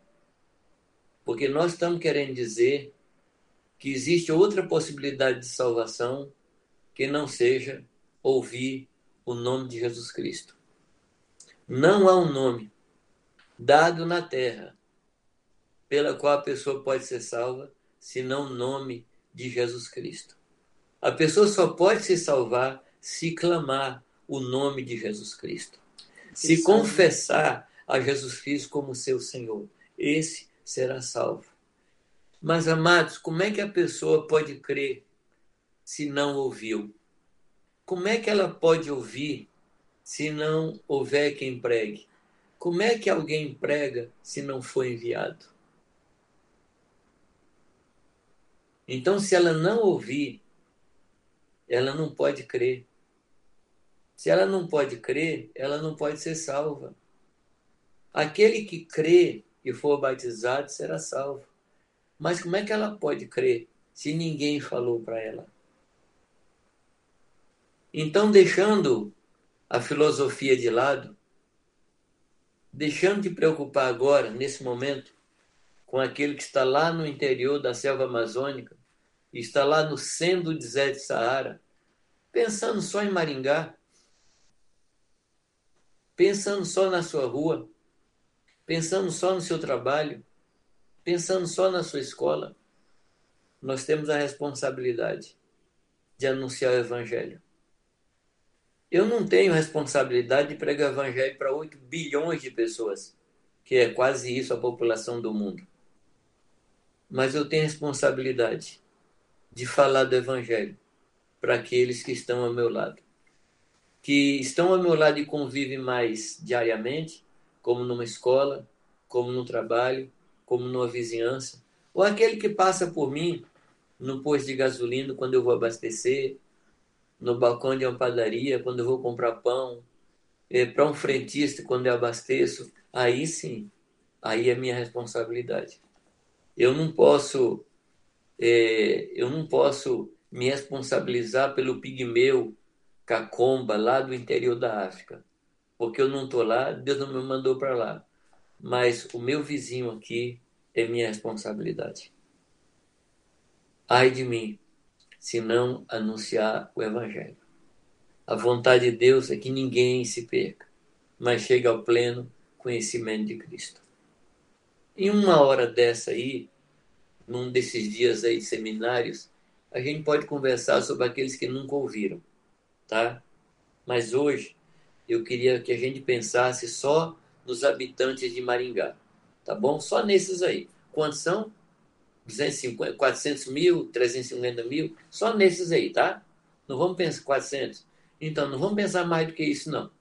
Speaker 4: Porque nós estamos querendo dizer que existe outra possibilidade de salvação que não seja ouvir o nome de Jesus Cristo. Não há um nome dado na terra pela qual a pessoa pode ser salva, senão o nome de Jesus Cristo. A pessoa só pode se salvar se clamar o nome de Jesus Cristo. Se confessar a Jesus Cristo como seu Senhor, esse será salvo. Mas, amados, como é que a pessoa pode crer se não ouviu? Como é que ela pode ouvir se não houver quem pregue? Como é que alguém prega se não for enviado? Então, se ela não ouvir, ela não pode crer. Se ela não pode crer, ela não pode ser salva. Aquele que crê e for batizado será salvo. Mas como é que ela pode crer se ninguém falou para ela? Então, deixando a filosofia de lado, deixando de preocupar agora, nesse momento, com aquele que está lá no interior da selva amazônica, está lá no centro do deserto de Saara, pensando só em Maringá, pensando só na sua rua, pensando só no seu trabalho, pensando só na sua escola, nós temos a responsabilidade de anunciar o Evangelho. Eu não tenho responsabilidade de pregar o Evangelho para 8 bilhões de pessoas, que é quase isso a população do mundo. Mas eu tenho responsabilidade de falar do Evangelho para aqueles que estão ao meu lado. Que estão ao meu lado e convivem mais diariamente, como numa escola, como no trabalho, como numa vizinhança, ou aquele que passa por mim no posto de gasolina quando eu vou abastecer, no balcão de uma padaria quando eu vou comprar pão, é, para um frentista quando eu abasteço, aí sim, aí é minha responsabilidade. Eu não posso, é, eu não posso me responsabilizar pelo pigmeu cacomba lá do interior da África, porque eu não estou lá, Deus não me mandou para lá. Mas o meu vizinho aqui é minha responsabilidade. Ai de mim, se não anunciar o Evangelho. A vontade de Deus é que ninguém se perca, mas chegue ao pleno conhecimento de Cristo. Em uma hora dessa aí, num desses dias aí de seminários, a gente pode conversar sobre aqueles que nunca ouviram, tá? Mas hoje eu queria que a gente pensasse só nos habitantes de Maringá, tá bom? Só nesses aí. Quantos são? 250, 400 mil, 350 mil, só nesses aí, tá? Não vamos pensar 400. Então, não vamos pensar mais do que isso, não.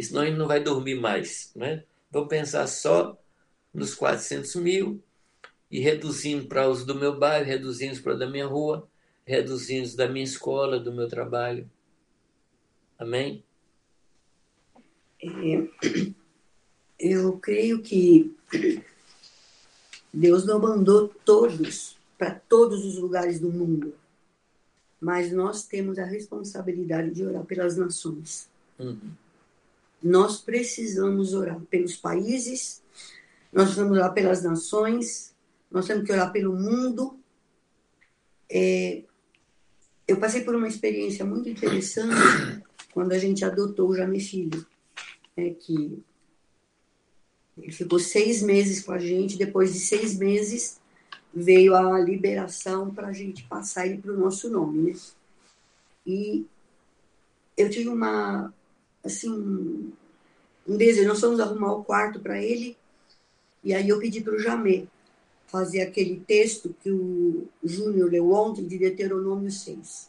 Speaker 4: Senão gente não vai dormir mais, né? Vamos pensar só nos 400 mil e reduzindo para os do meu bairro, reduzindo para da minha rua, reduzindo da minha escola, do meu trabalho. Amém?
Speaker 7: É, eu creio que Deus não mandou todos para todos os lugares do mundo, mas nós temos a responsabilidade de orar pelas nações. Uhum. Nós precisamos orar pelos países, nós precisamos orar pelas nações, nós temos que orar pelo mundo. É, eu passei por uma experiência muito interessante quando a gente adotou o Jamie Filho, é, que ele ficou seis meses com a gente. Depois de seis meses, veio a liberação para a gente passar ele para o nosso nome, né? E eu tive uma, assim, um desejo. Nós fomos arrumar o quarto para ele. E aí eu pedi para o Jamé fazer aquele texto que o Júnior leu ontem, de Deuteronômio 6.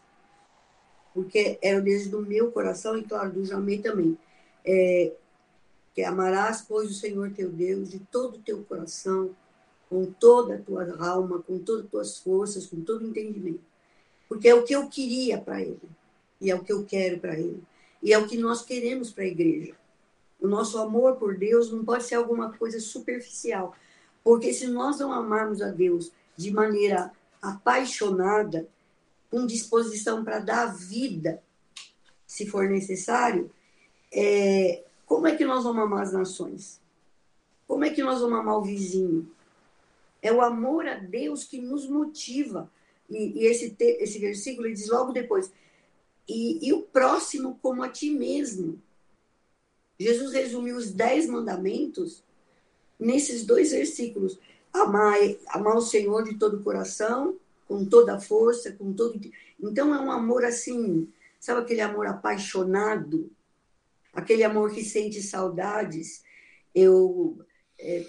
Speaker 7: Porque era o desejo do meu coração e, claro, do Jamé também. É, que amarás, pois, o Senhor teu Deus de todo o teu coração, com toda a tua alma, com todas as tuas forças, com todo o entendimento. Porque é o que eu queria para ele, e é o que eu quero para ele, e é o que nós queremos para a igreja. O nosso amor por Deus não pode ser alguma coisa superficial, porque se nós não amarmos a Deus de maneira apaixonada, com disposição para dar vida, se for necessário, é, como é que nós vamos amar as nações? Como é que nós vamos amar o vizinho? É o amor a Deus que nos motiva. E, e esse, te, esse versículo diz logo depois: e, e o próximo como a ti mesmo. Jesus resumiu os dez mandamentos nesses dois versículos. Amar, amar o Senhor de todo o coração, com toda a força, com todo. Então é um amor assim, sabe aquele amor apaixonado, aquele amor que sente saudades. Eu é,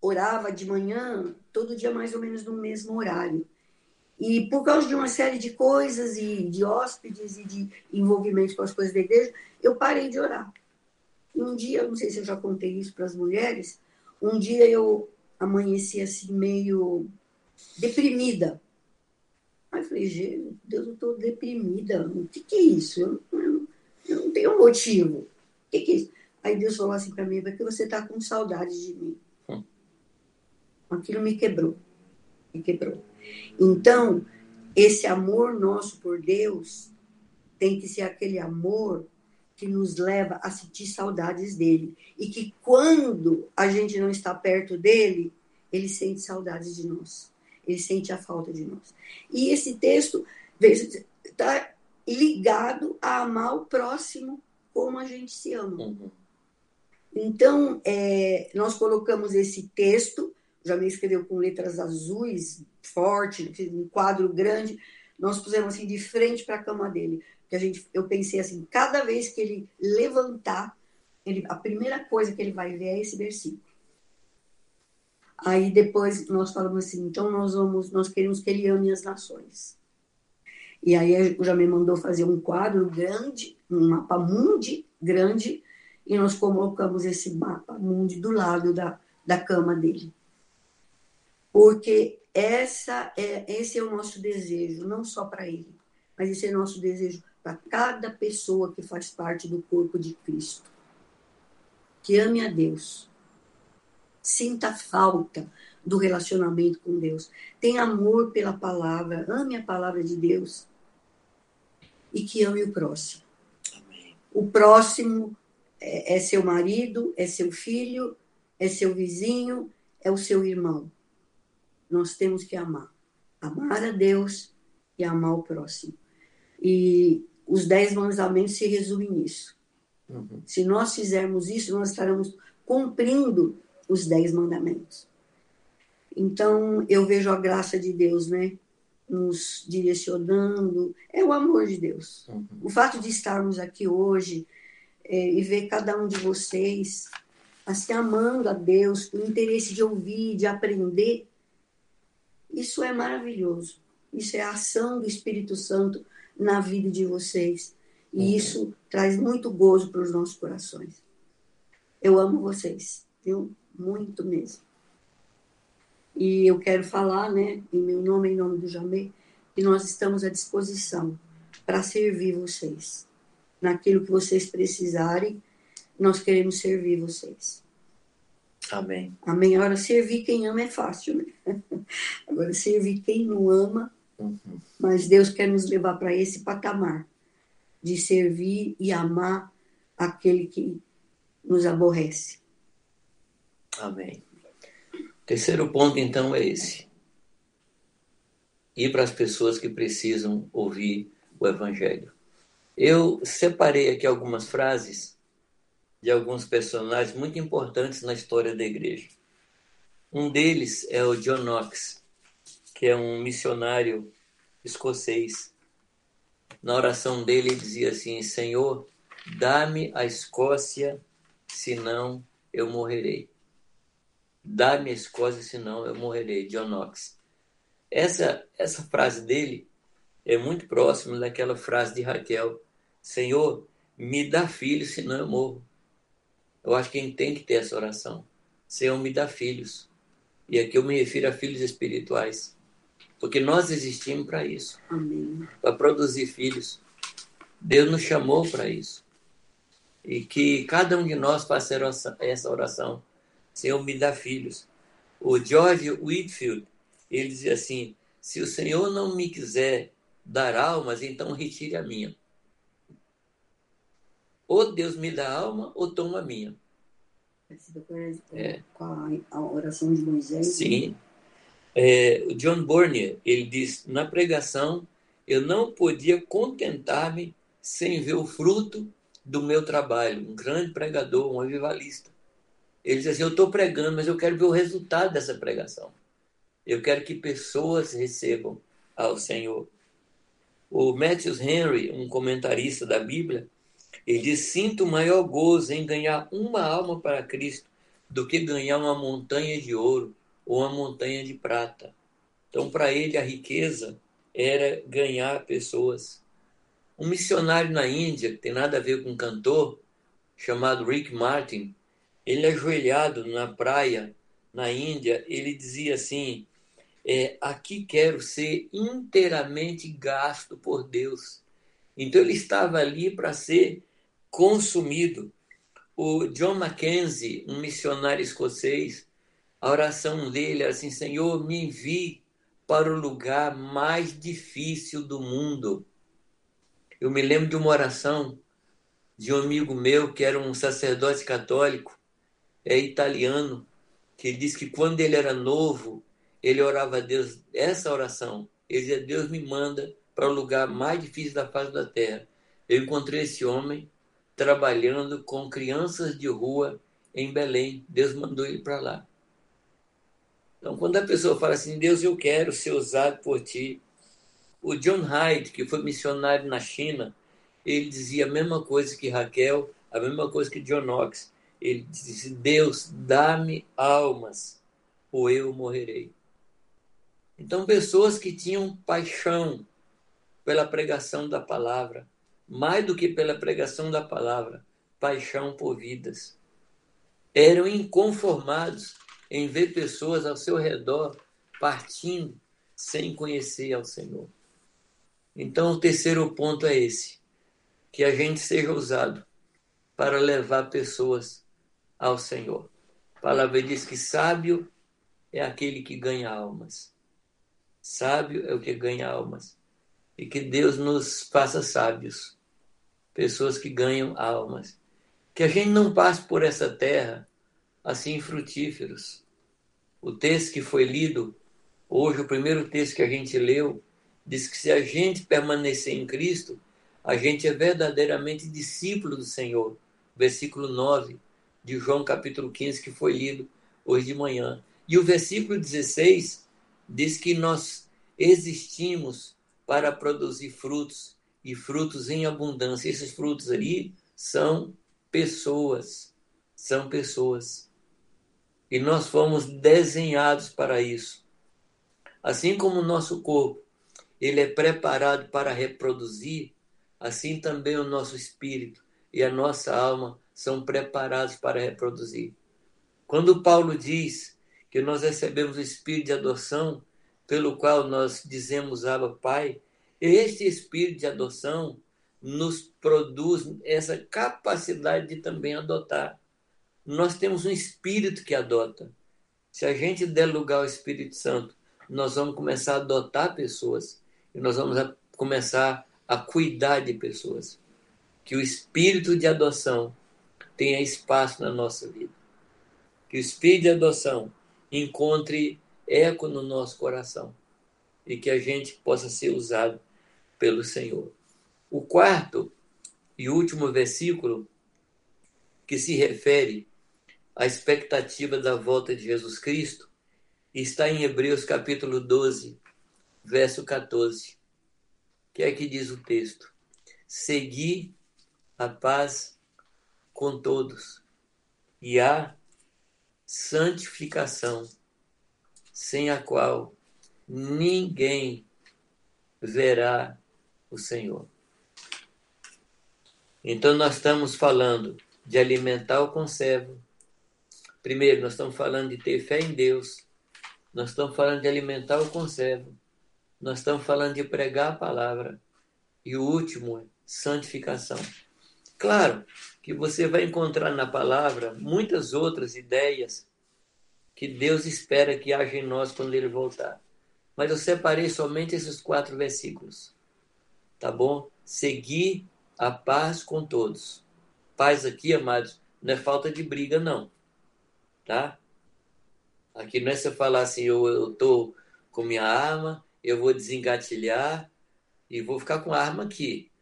Speaker 7: orava de manhã, todo dia mais ou menos no mesmo horário. E por causa de uma série de coisas e de hóspedes e de envolvimentos com as coisas da igreja, eu parei de orar. E um dia, não sei se eu já contei isso para as mulheres, um dia eu amanheci assim meio deprimida. Aí eu falei, Deus, eu estou deprimida. O que, que é isso? Eu, eu, não tenho motivo. O que, que é isso? Aí Deus falou assim para mim, porque você está com saudade de mim. Hum. Aquilo me quebrou. Me quebrou. Então, esse amor nosso por Deus tem que ser aquele amor que nos leva a sentir saudades dele. E que quando a gente não está perto dele, ele sente saudades de nós. Ele sente a falta de nós. E esse texto está ligado a amar o próximo como a gente se ama. Uhum. Então, é, nós colocamos esse texto, já me escreveu com letras azuis, forte, um quadro grande, nós pusemos assim de frente para a cama dele que a gente, eu pensei assim, cada vez que ele levantar, ele, a primeira coisa que ele vai ver é esse versículo. Aí depois nós falamos assim, então nós vamos, nós queremos que ele ame as nações. E aí já me mandou fazer um quadro grande, um mapa mundi grande, e nós colocamos esse mapa mundi do lado da, da cama dele. Porque essa é, esse é o nosso desejo, não só para ele, mas esse é o nosso desejo para cada pessoa que faz parte do corpo de Cristo. Que ame a Deus. Sinta falta do relacionamento com Deus. Tenha amor pela palavra. Ame a palavra de Deus. E que ame o próximo. Amém. O próximo é, é seu marido, é seu filho, é seu vizinho, é o seu irmão. Nós temos que amar. Amar a Deus e amar o próximo. E os dez mandamentos se resumem nisso. Uhum. Se nós fizermos isso, nós estaremos cumprindo os dez mandamentos. Então, eu vejo a graça de Deus, né? Nos direcionando. É o amor de Deus. Uhum. O fato de estarmos aqui hoje é, e ver cada um de vocês assim, amando a Deus, com interesse de ouvir, de aprender, isso é maravilhoso. Isso é a ação do Espírito Santo na vida de vocês. E uhum. isso traz muito gozo para os nossos corações. Eu amo vocês, viu? Muito mesmo. E eu quero falar, né, em meu nome, em nome do Jamê, que nós estamos à disposição para servir vocês. Naquilo que vocês precisarem, nós queremos servir vocês.
Speaker 4: Amém.
Speaker 7: Amém. Agora, servir quem ama é fácil, né? Agora, servir quem não ama Uhum. Mas Deus quer nos levar para esse patamar de servir e amar aquele que nos aborrece.
Speaker 4: Amém. Terceiro ponto, então, é esse. Ir para as pessoas que precisam ouvir o Evangelho. Eu separei aqui algumas frases de alguns personagens muito importantes na história da igreja. Um deles é o John Knox, que é um missionário escocês. Na oração dele, ele dizia assim: Senhor, dá-me a Escócia, senão eu morrerei. Dá-me a Escócia, senão eu morrerei. John Knox. Essa, essa frase dele é muito próxima daquela frase de Raquel: Senhor, me dá filhos, senão eu morro. Eu acho que a gente tem que ter essa oração. Senhor, me dá filhos. E aqui eu me refiro a filhos espirituais. Porque nós existimos para isso para produzir filhos. Deus nos chamou para isso. E que cada um de nós faça essa oração. Senhor, me dá filhos. O George Whitfield, ele dizia assim: se o Senhor não me quiser dar almas, então retire a minha. Ou Deus me dá alma, ou toma a minha.
Speaker 7: É. Com a oração de Moisés.
Speaker 4: Sim. É, John Bornier, ele diz, na pregação, eu não podia contentar-me sem ver o fruto do meu trabalho. Um grande pregador, um avivalista. Ele diz assim, eu estou pregando, mas eu quero ver o resultado dessa pregação. Eu quero que pessoas recebam ao Senhor. O Matthews Henry, um comentarista da Bíblia, ele diz: Sinto maior gozo em ganhar uma alma para Cristo do que ganhar uma montanha de ouro ou uma montanha de prata. Então, para ele, a riqueza era ganhar pessoas. Um missionário na Índia, que tem nada a ver com um cantor, chamado Rick Martin, ele ajoelhado na praia na Índia, ele dizia assim: é, aqui quero ser inteiramente gasto por Deus. Então ele estava ali para ser consumido. O John Mackenzie, um missionário escocês, a oração dele era assim: Senhor, me envie para o lugar mais difícil do mundo. Eu me lembro de uma oração de um amigo meu que era um sacerdote católico, é italiano, que diz que quando ele era novo, ele orava a Deus essa oração. Ele dizia: Deus me manda para o lugar mais difícil da face da terra. Eu encontrei esse homem trabalhando com crianças de rua em Belém. Deus mandou ele para lá. Então, quando a pessoa fala assim, Deus, eu quero ser usado por ti. O John Hyde, que foi missionário na China, ele dizia a mesma coisa que Raquel, a mesma coisa que John Knox. Ele disse: Deus, dá-me almas, ou eu morrerei. Então, pessoas que tinham paixão pela pregação da palavra, mais do que pela pregação da palavra, paixão por vidas. Eram inconformados em ver pessoas ao seu redor partindo sem conhecer ao Senhor. Então, o terceiro ponto é esse: que a gente seja usado para levar pessoas ao Senhor. A palavra diz que sábio é aquele que ganha almas. Sábio é o que ganha almas. E que Deus nos faça sábios, pessoas que ganham almas. Que a gente não passe por essa terra assim frutíferos. O texto que foi lido hoje, o primeiro texto que a gente leu, diz que se a gente permanecer em Cristo, a gente é verdadeiramente discípulo do Senhor. Versículo 9 de João capítulo 15, que foi lido hoje de manhã. E o versículo 16 diz que nós existimos para produzir frutos e frutos em abundância. Esses frutos ali são pessoas, são pessoas. E nós fomos desenhados para isso. Assim como o nosso corpo, ele é preparado para reproduzir, assim também o nosso espírito e a nossa alma são preparados para reproduzir. Quando Paulo diz que nós recebemos o espírito de adoção, pelo qual nós dizemos Abba Pai, este espírito de adoção nos produz essa capacidade de também adotar. Nós temos um espírito que adota. Se a gente der lugar ao Espírito Santo, nós vamos começar a adotar pessoas e nós vamos a começar a cuidar de pessoas. Que o espírito de adoção tenha espaço na nossa vida. Que o espírito de adoção encontre eco no nosso coração e que a gente possa ser usado pelo Senhor. O quarto e último versículo que se refere à expectativa da volta de Jesus Cristo está em Hebreus capítulo 12, verso 14. Que é que diz o texto? Segui a paz com todos e a santificação, sem a qual ninguém verá o Senhor. Então, nós estamos falando de alimentar o conservo. Primeiro, nós estamos falando de ter fé em Deus. Nós estamos falando de alimentar o conservo. Nós estamos falando de pregar a palavra. E o último é santificação. Claro, que você vai encontrar na palavra muitas outras ideias que Deus espera que haja em nós quando ele voltar. Mas eu separei somente esses quatro versículos. Tá bom? Seguir a paz com todos. Paz aqui, amados, não é falta de briga, não. Tá? Aqui não é você falar assim, eu, eu tô com minha arma, eu vou desengatilhar e vou ficar com a arma aqui.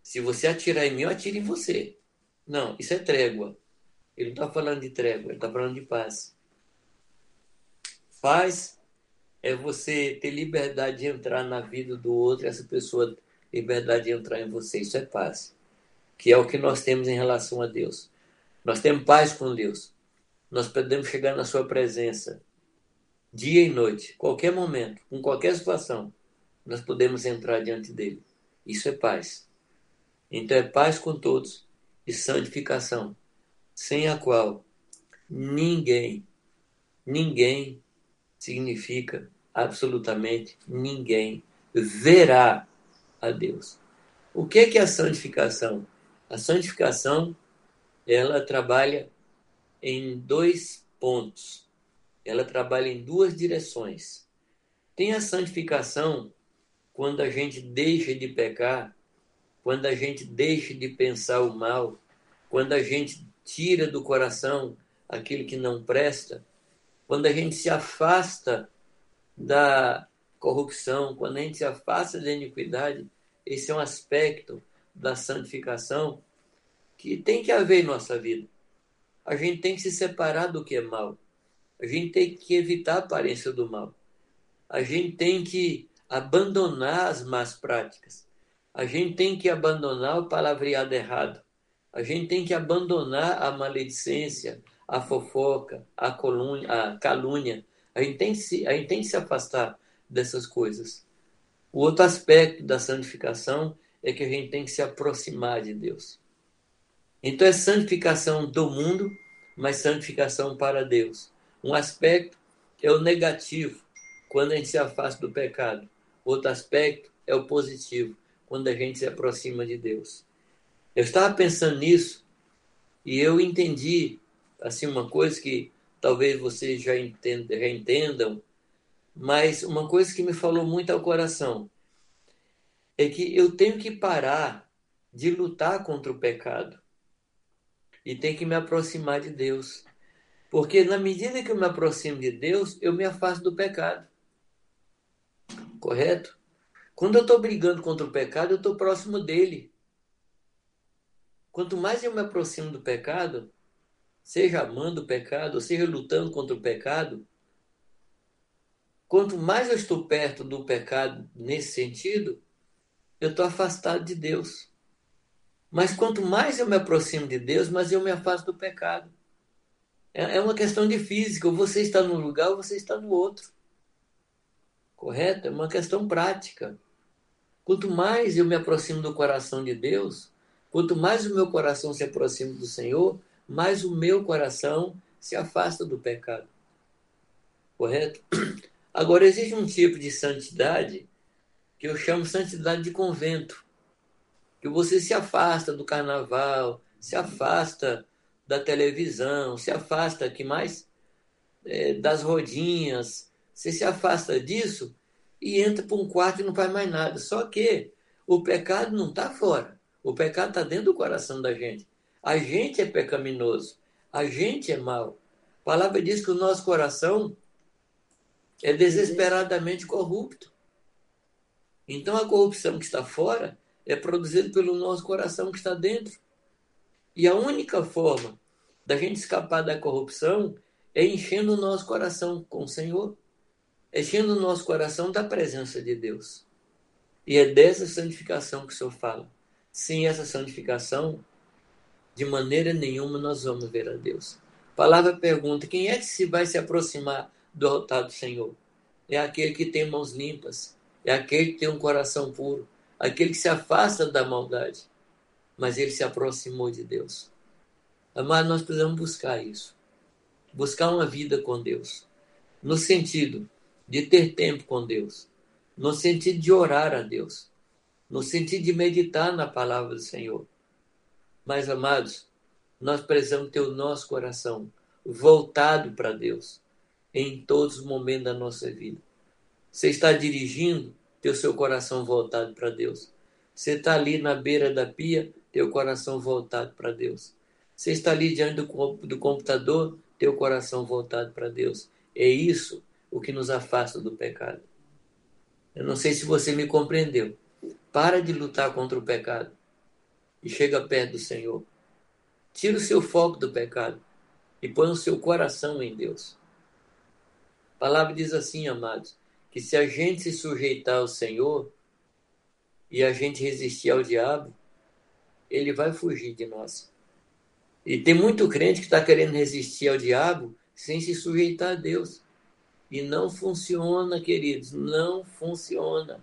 Speaker 4: Se você atirar em mim, eu atiro em você. Não, isso é trégua. Ele não está falando de trégua, ele está falando de paz. Paz é você ter liberdade de entrar na vida do outro, essa pessoa liberdade de entrar em você. Isso é paz. Que é o que nós temos em relação a Deus. Nós temos paz com Deus. Nós podemos chegar na sua presença dia e noite, qualquer momento, com qualquer situação. Nós podemos entrar diante dele. Isso é paz. Então é paz com todos e santificação, sem a qual ninguém, ninguém significa absolutamente ninguém verá a Deus. O que é, que é a santificação? A santificação ela trabalha em dois pontos. Ela trabalha em duas direções. Tem a santificação quando a gente deixa de pecar, quando a gente deixa de pensar o mal, quando a gente tira do coração aquilo que não presta, quando a gente se afasta da corrupção, quando a gente se afasta da iniquidade, esse é um aspecto da santificação que tem que haver em nossa vida. A gente tem que se separar do que é mal. A gente tem que evitar a aparência do mal. A gente tem que abandonar as más práticas. A gente tem que abandonar o palavreado errado. A gente tem que abandonar a maledicência, a fofoca, a, colúnia, a calúnia. A gente, tem que se, a gente tem que se afastar dessas coisas. O outro aspecto da santificação é que a gente tem que se aproximar de Deus. Então é santificação do mundo, mas santificação para Deus. Um aspecto é o negativo, quando a gente se afasta do pecado. Outro aspecto é o positivo, quando a gente se aproxima de Deus. Eu estava pensando nisso e eu entendi assim uma coisa que talvez vocês já entendam, mas uma coisa que me falou muito ao coração é que eu tenho que parar de lutar contra o pecado e tenho que me aproximar de Deus. Porque na medida que eu me aproximo de Deus, eu me afasto do pecado. Correto? Quando eu estou brigando contra o pecado, eu estou próximo dele. Quanto mais eu me aproximo do pecado, seja amando o pecado, seja lutando contra o pecado, Quanto mais eu estou perto do pecado nesse sentido, eu estou afastado de Deus. Mas quanto mais eu me aproximo de Deus, mais eu me afasto do pecado. É, é uma questão de física. Ou você está num lugar ou você está no outro. Correto? É uma questão prática. Quanto mais eu me aproximo do coração de Deus, quanto mais o meu coração se aproxima do Senhor, mais o meu coração se afasta do pecado. Correto? Agora, existe um tipo de santidade que eu chamo santidade de convento, que você se afasta do carnaval, se afasta da televisão, se afasta que mais é, das rodinhas, você se afasta disso e entra para um quarto e não faz mais nada. Só que o pecado não está fora, o pecado está dentro do coração da gente. A gente é pecaminoso, a gente é mau. A palavra diz que o nosso coração é desesperadamente corrupto. Então a corrupção que está fora é produzida pelo nosso coração que está dentro. E a única forma da gente escapar da corrupção é enchendo o nosso coração com o Senhor, enchendo o nosso coração da presença de Deus. E é dessa santificação que o Senhor fala. Sem essa santificação, de maneira nenhuma nós vamos ver a Deus. A palavra pergunta: quem é que se vai se aproximar do altar do Senhor. É aquele que tem mãos limpas, é aquele que tem um coração puro, aquele que se afasta da maldade, mas ele se aproximou de Deus. Amado, nós precisamos buscar isso. Buscar uma vida com Deus. No sentido de ter tempo com Deus. No sentido de orar a Deus. No sentido de meditar na palavra do Senhor. Mas, amados, nós precisamos ter o nosso coração voltado para Deus em todos os momentos da nossa vida. Você está dirigindo, ter o seu coração voltado para Deus. Você está ali na beira da pia, ter o coração voltado para Deus. Você está ali diante do, do computador, ter o coração voltado para Deus. É isso o que nos afasta do pecado. Eu não sei se você me compreendeu. Para de lutar contra o pecado e chega perto do Senhor. Tira o seu foco do pecado e põe o seu coração em Deus. A palavra diz assim, amados, que se a gente se sujeitar ao Senhor e a gente resistir ao diabo, ele vai fugir de nós. E tem muito crente que está querendo resistir ao diabo sem se sujeitar a Deus. E não funciona, queridos, não funciona.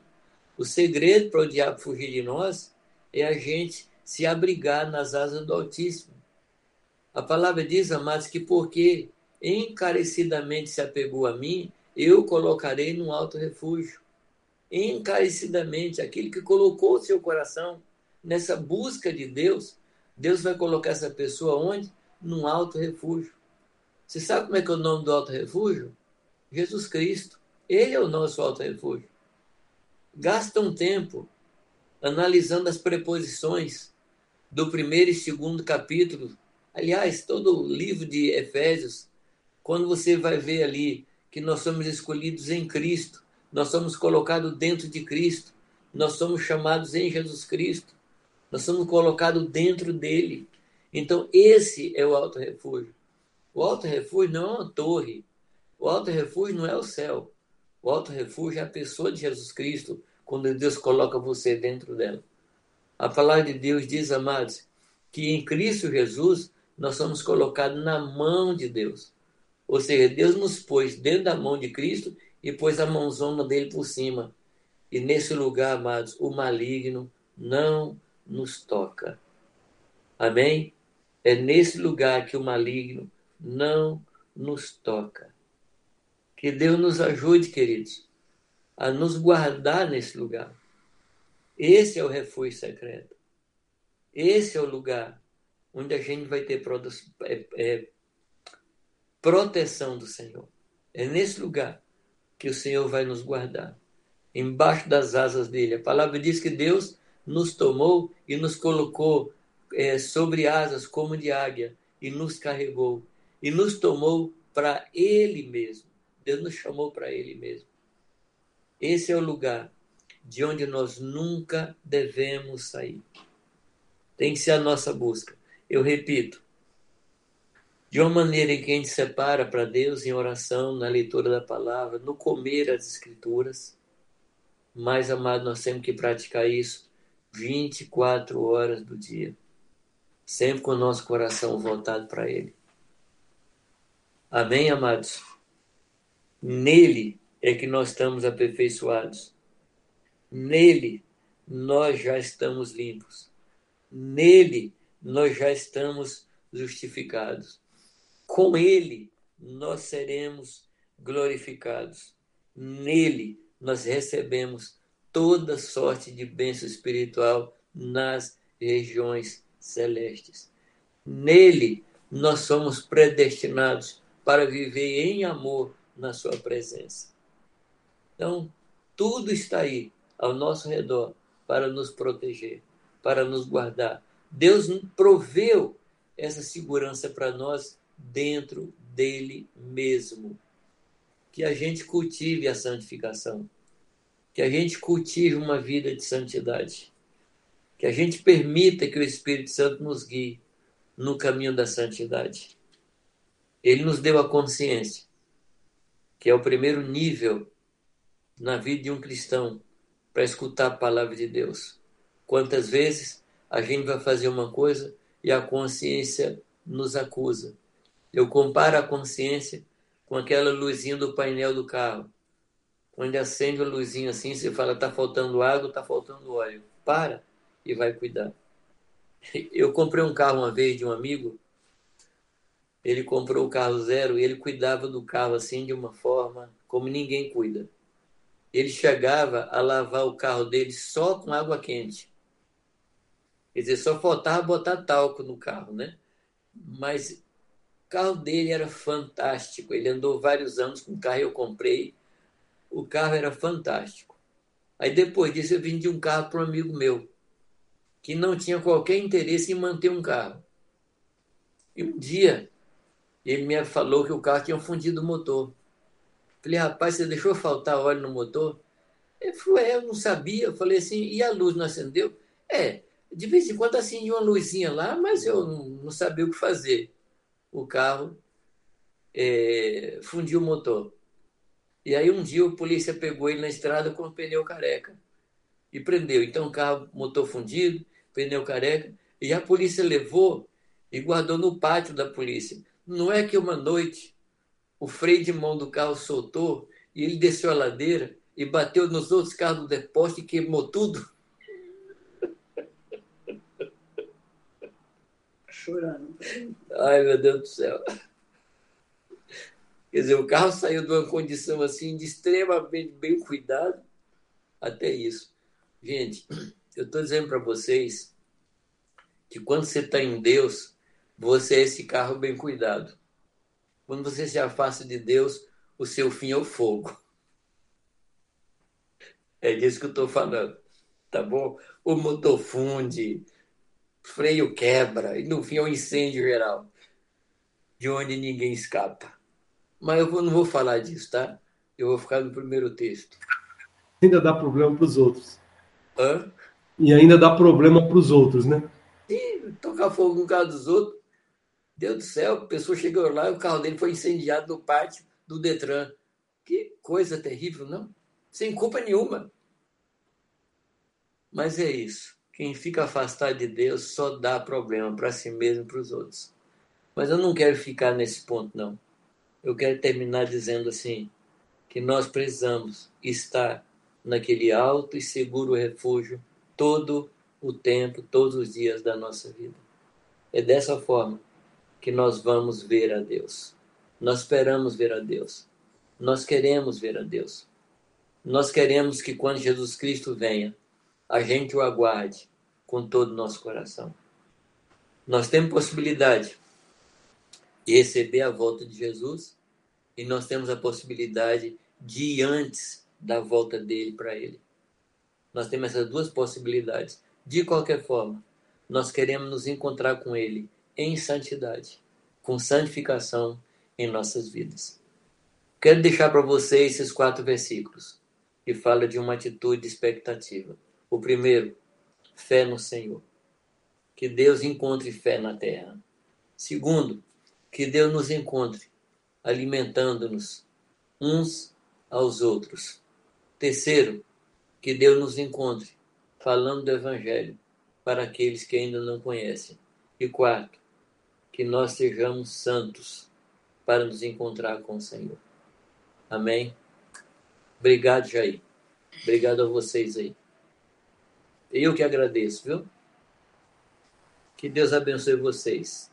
Speaker 4: O segredo para o diabo fugir de nós é a gente se abrigar nas asas do Altíssimo. A palavra diz, amados, que porque encarecidamente se apegou a mim, eu colocarei num alto refúgio. Encarecidamente, aquele que colocou o seu coração nessa busca de Deus, Deus vai colocar essa pessoa onde? Num alto refúgio. Você sabe como é que é o nome do alto refúgio? Jesus Cristo. Ele é o nosso alto refúgio. Gasta um tempo analisando as preposições do primeiro e segundo capítulo Aliás, todo o livro de Efésios, quando você vai ver ali que nós somos escolhidos em Cristo, nós somos colocados dentro de Cristo, nós somos chamados em Jesus Cristo, nós somos colocados dentro dele. Então, esse é o alto refúgio. O alto refúgio não é uma torre. O alto refúgio não é o céu. O alto refúgio é a pessoa de Jesus Cristo, quando Deus coloca você dentro dela. A palavra de Deus diz, amados, que em Cristo Jesus nós somos colocados na mão de Deus. Ou seja, Deus nos pôs dentro da mão de Cristo e pôs a mãozona dele por cima. E nesse lugar, amados, o maligno não nos toca. Amém? É nesse lugar que o maligno não nos toca. Que Deus nos ajude, queridos, a nos guardar nesse lugar. Esse é o refúgio secreto. Esse é o lugar onde a gente vai ter é, é, proteção do Senhor. É nesse lugar que o Senhor vai nos guardar, embaixo das asas dele. A palavra diz que Deus nos tomou e nos colocou é, sobre asas como de águia e nos carregou e nos tomou para Ele mesmo. Deus nos chamou para Ele mesmo. Esse é o lugar de onde nós nunca devemos sair. Tem que ser a nossa busca. Eu repito, de uma maneira em que a gente separa para Deus em oração, na leitura da palavra, no comer as escrituras, mais amado, nós temos que praticar isso 24 horas do dia, sempre com o nosso coração voltado para Ele. Amém, amados? Nele é que nós estamos aperfeiçoados. Nele nós já estamos limpos. Nele nós já estamos justificados. Com Ele, nós seremos glorificados. Nele, nós recebemos toda sorte de bênção espiritual nas regiões celestes. Nele, nós somos predestinados para viver em amor na Sua presença. Então, tudo está aí ao nosso redor para nos proteger, para nos guardar, Deus proveu essa segurança para nós dentro dele mesmo. Que a gente cultive a santificação. Que a gente cultive uma vida de santidade. Que a gente permita que o Espírito Santo nos guie no caminho da santidade. Ele nos deu a consciência, que é o primeiro nível na vida de um cristão para escutar a palavra de Deus. Quantas vezes a gente vai fazer uma coisa e a consciência nos acusa. Eu comparo a consciência com aquela luzinha do painel do carro. Quando acende a luzinha assim, você fala, está faltando água, está faltando óleo. Para e vai cuidar. Eu comprei um carro uma vez de um amigo, ele comprou o carro zero e ele cuidava do carro assim de uma forma como ninguém cuida. Ele chegava a lavar o carro dele só com água quente. Quer dizer, só faltava botar talco no carro, né? Mas o carro dele era fantástico. Ele andou vários anos com o carro, eu comprei. O carro era fantástico. Aí depois disso eu vendi um carro para um amigo meu, que não tinha qualquer interesse em manter um carro. E um dia ele me falou que o carro tinha fundido o motor. Falei, rapaz, você deixou faltar óleo no motor? Ele falou, é, eu não sabia. Eu falei assim, e a luz não acendeu? É, de vez em quando acendia uma luzinha lá, mas eu não, sabia o que fazer. O carro é, fundiu o motor. E aí um dia o polícia pegou ele na estrada com o pneu careca e prendeu. Então o carro, motor fundido, pneu careca, e a polícia levou e guardou no pátio da polícia. Não é que uma noite o freio de mão do carro soltou e ele desceu a ladeira e bateu nos outros carros do depósito e queimou tudo.
Speaker 7: Chorando.
Speaker 4: Ai, meu Deus do céu. Quer dizer, o carro saiu de uma condição assim de extremamente bem cuidado até isso. Gente, eu estou dizendo para vocês que quando você está em Deus, você é esse carro bem cuidado. Quando você se afasta de Deus, o seu fim é o fogo. É disso que eu estou falando, tá bom? O motor funde, freio quebra, e no fim é um incêndio geral, de onde ninguém escapa. Mas eu não vou falar disso, tá? Eu vou ficar no primeiro texto.
Speaker 8: Ainda dá problema para os outros.
Speaker 4: Hã?
Speaker 8: E ainda dá problema para os outros, né?
Speaker 4: Sim, tocar fogo no carro dos outros. Deus do céu, a pessoa chegou lá e o carro dele foi incendiado no pátio do Detran. Que coisa terrível, não? Sem culpa nenhuma. Mas é isso. Quem fica afastado de Deus só dá problema para si mesmo e para os outros. Mas eu não quero ficar nesse ponto, não. Eu quero terminar dizendo assim: que nós precisamos estar naquele alto e seguro refúgio todo o tempo, todos os dias da nossa vida. É dessa forma que nós vamos ver a Deus. Nós esperamos ver a Deus. Nós queremos ver a Deus. Nós queremos que quando Jesus Cristo venha, a gente o aguarde com todo o nosso coração. Nós temos possibilidade de receber a volta de Jesus e nós temos a possibilidade de ir antes da volta dele para ele. Nós temos essas duas possibilidades. De qualquer forma, nós queremos nos encontrar com ele em santidade, com santificação em nossas vidas. Quero deixar para vocês esses quatro versículos que fala de uma atitude de expectativa. O primeiro, fé no Senhor. Que Deus encontre fé na terra. Segundo, que Deus nos encontre alimentando-nos uns aos outros. Terceiro, que Deus nos encontre falando do Evangelho para aqueles que ainda não conhecem. E quarto, que nós sejamos santos para nos encontrar com o Senhor. Amém? Obrigado, Jair. Obrigado a vocês aí. Eu que agradeço, viu? Que Deus abençoe vocês.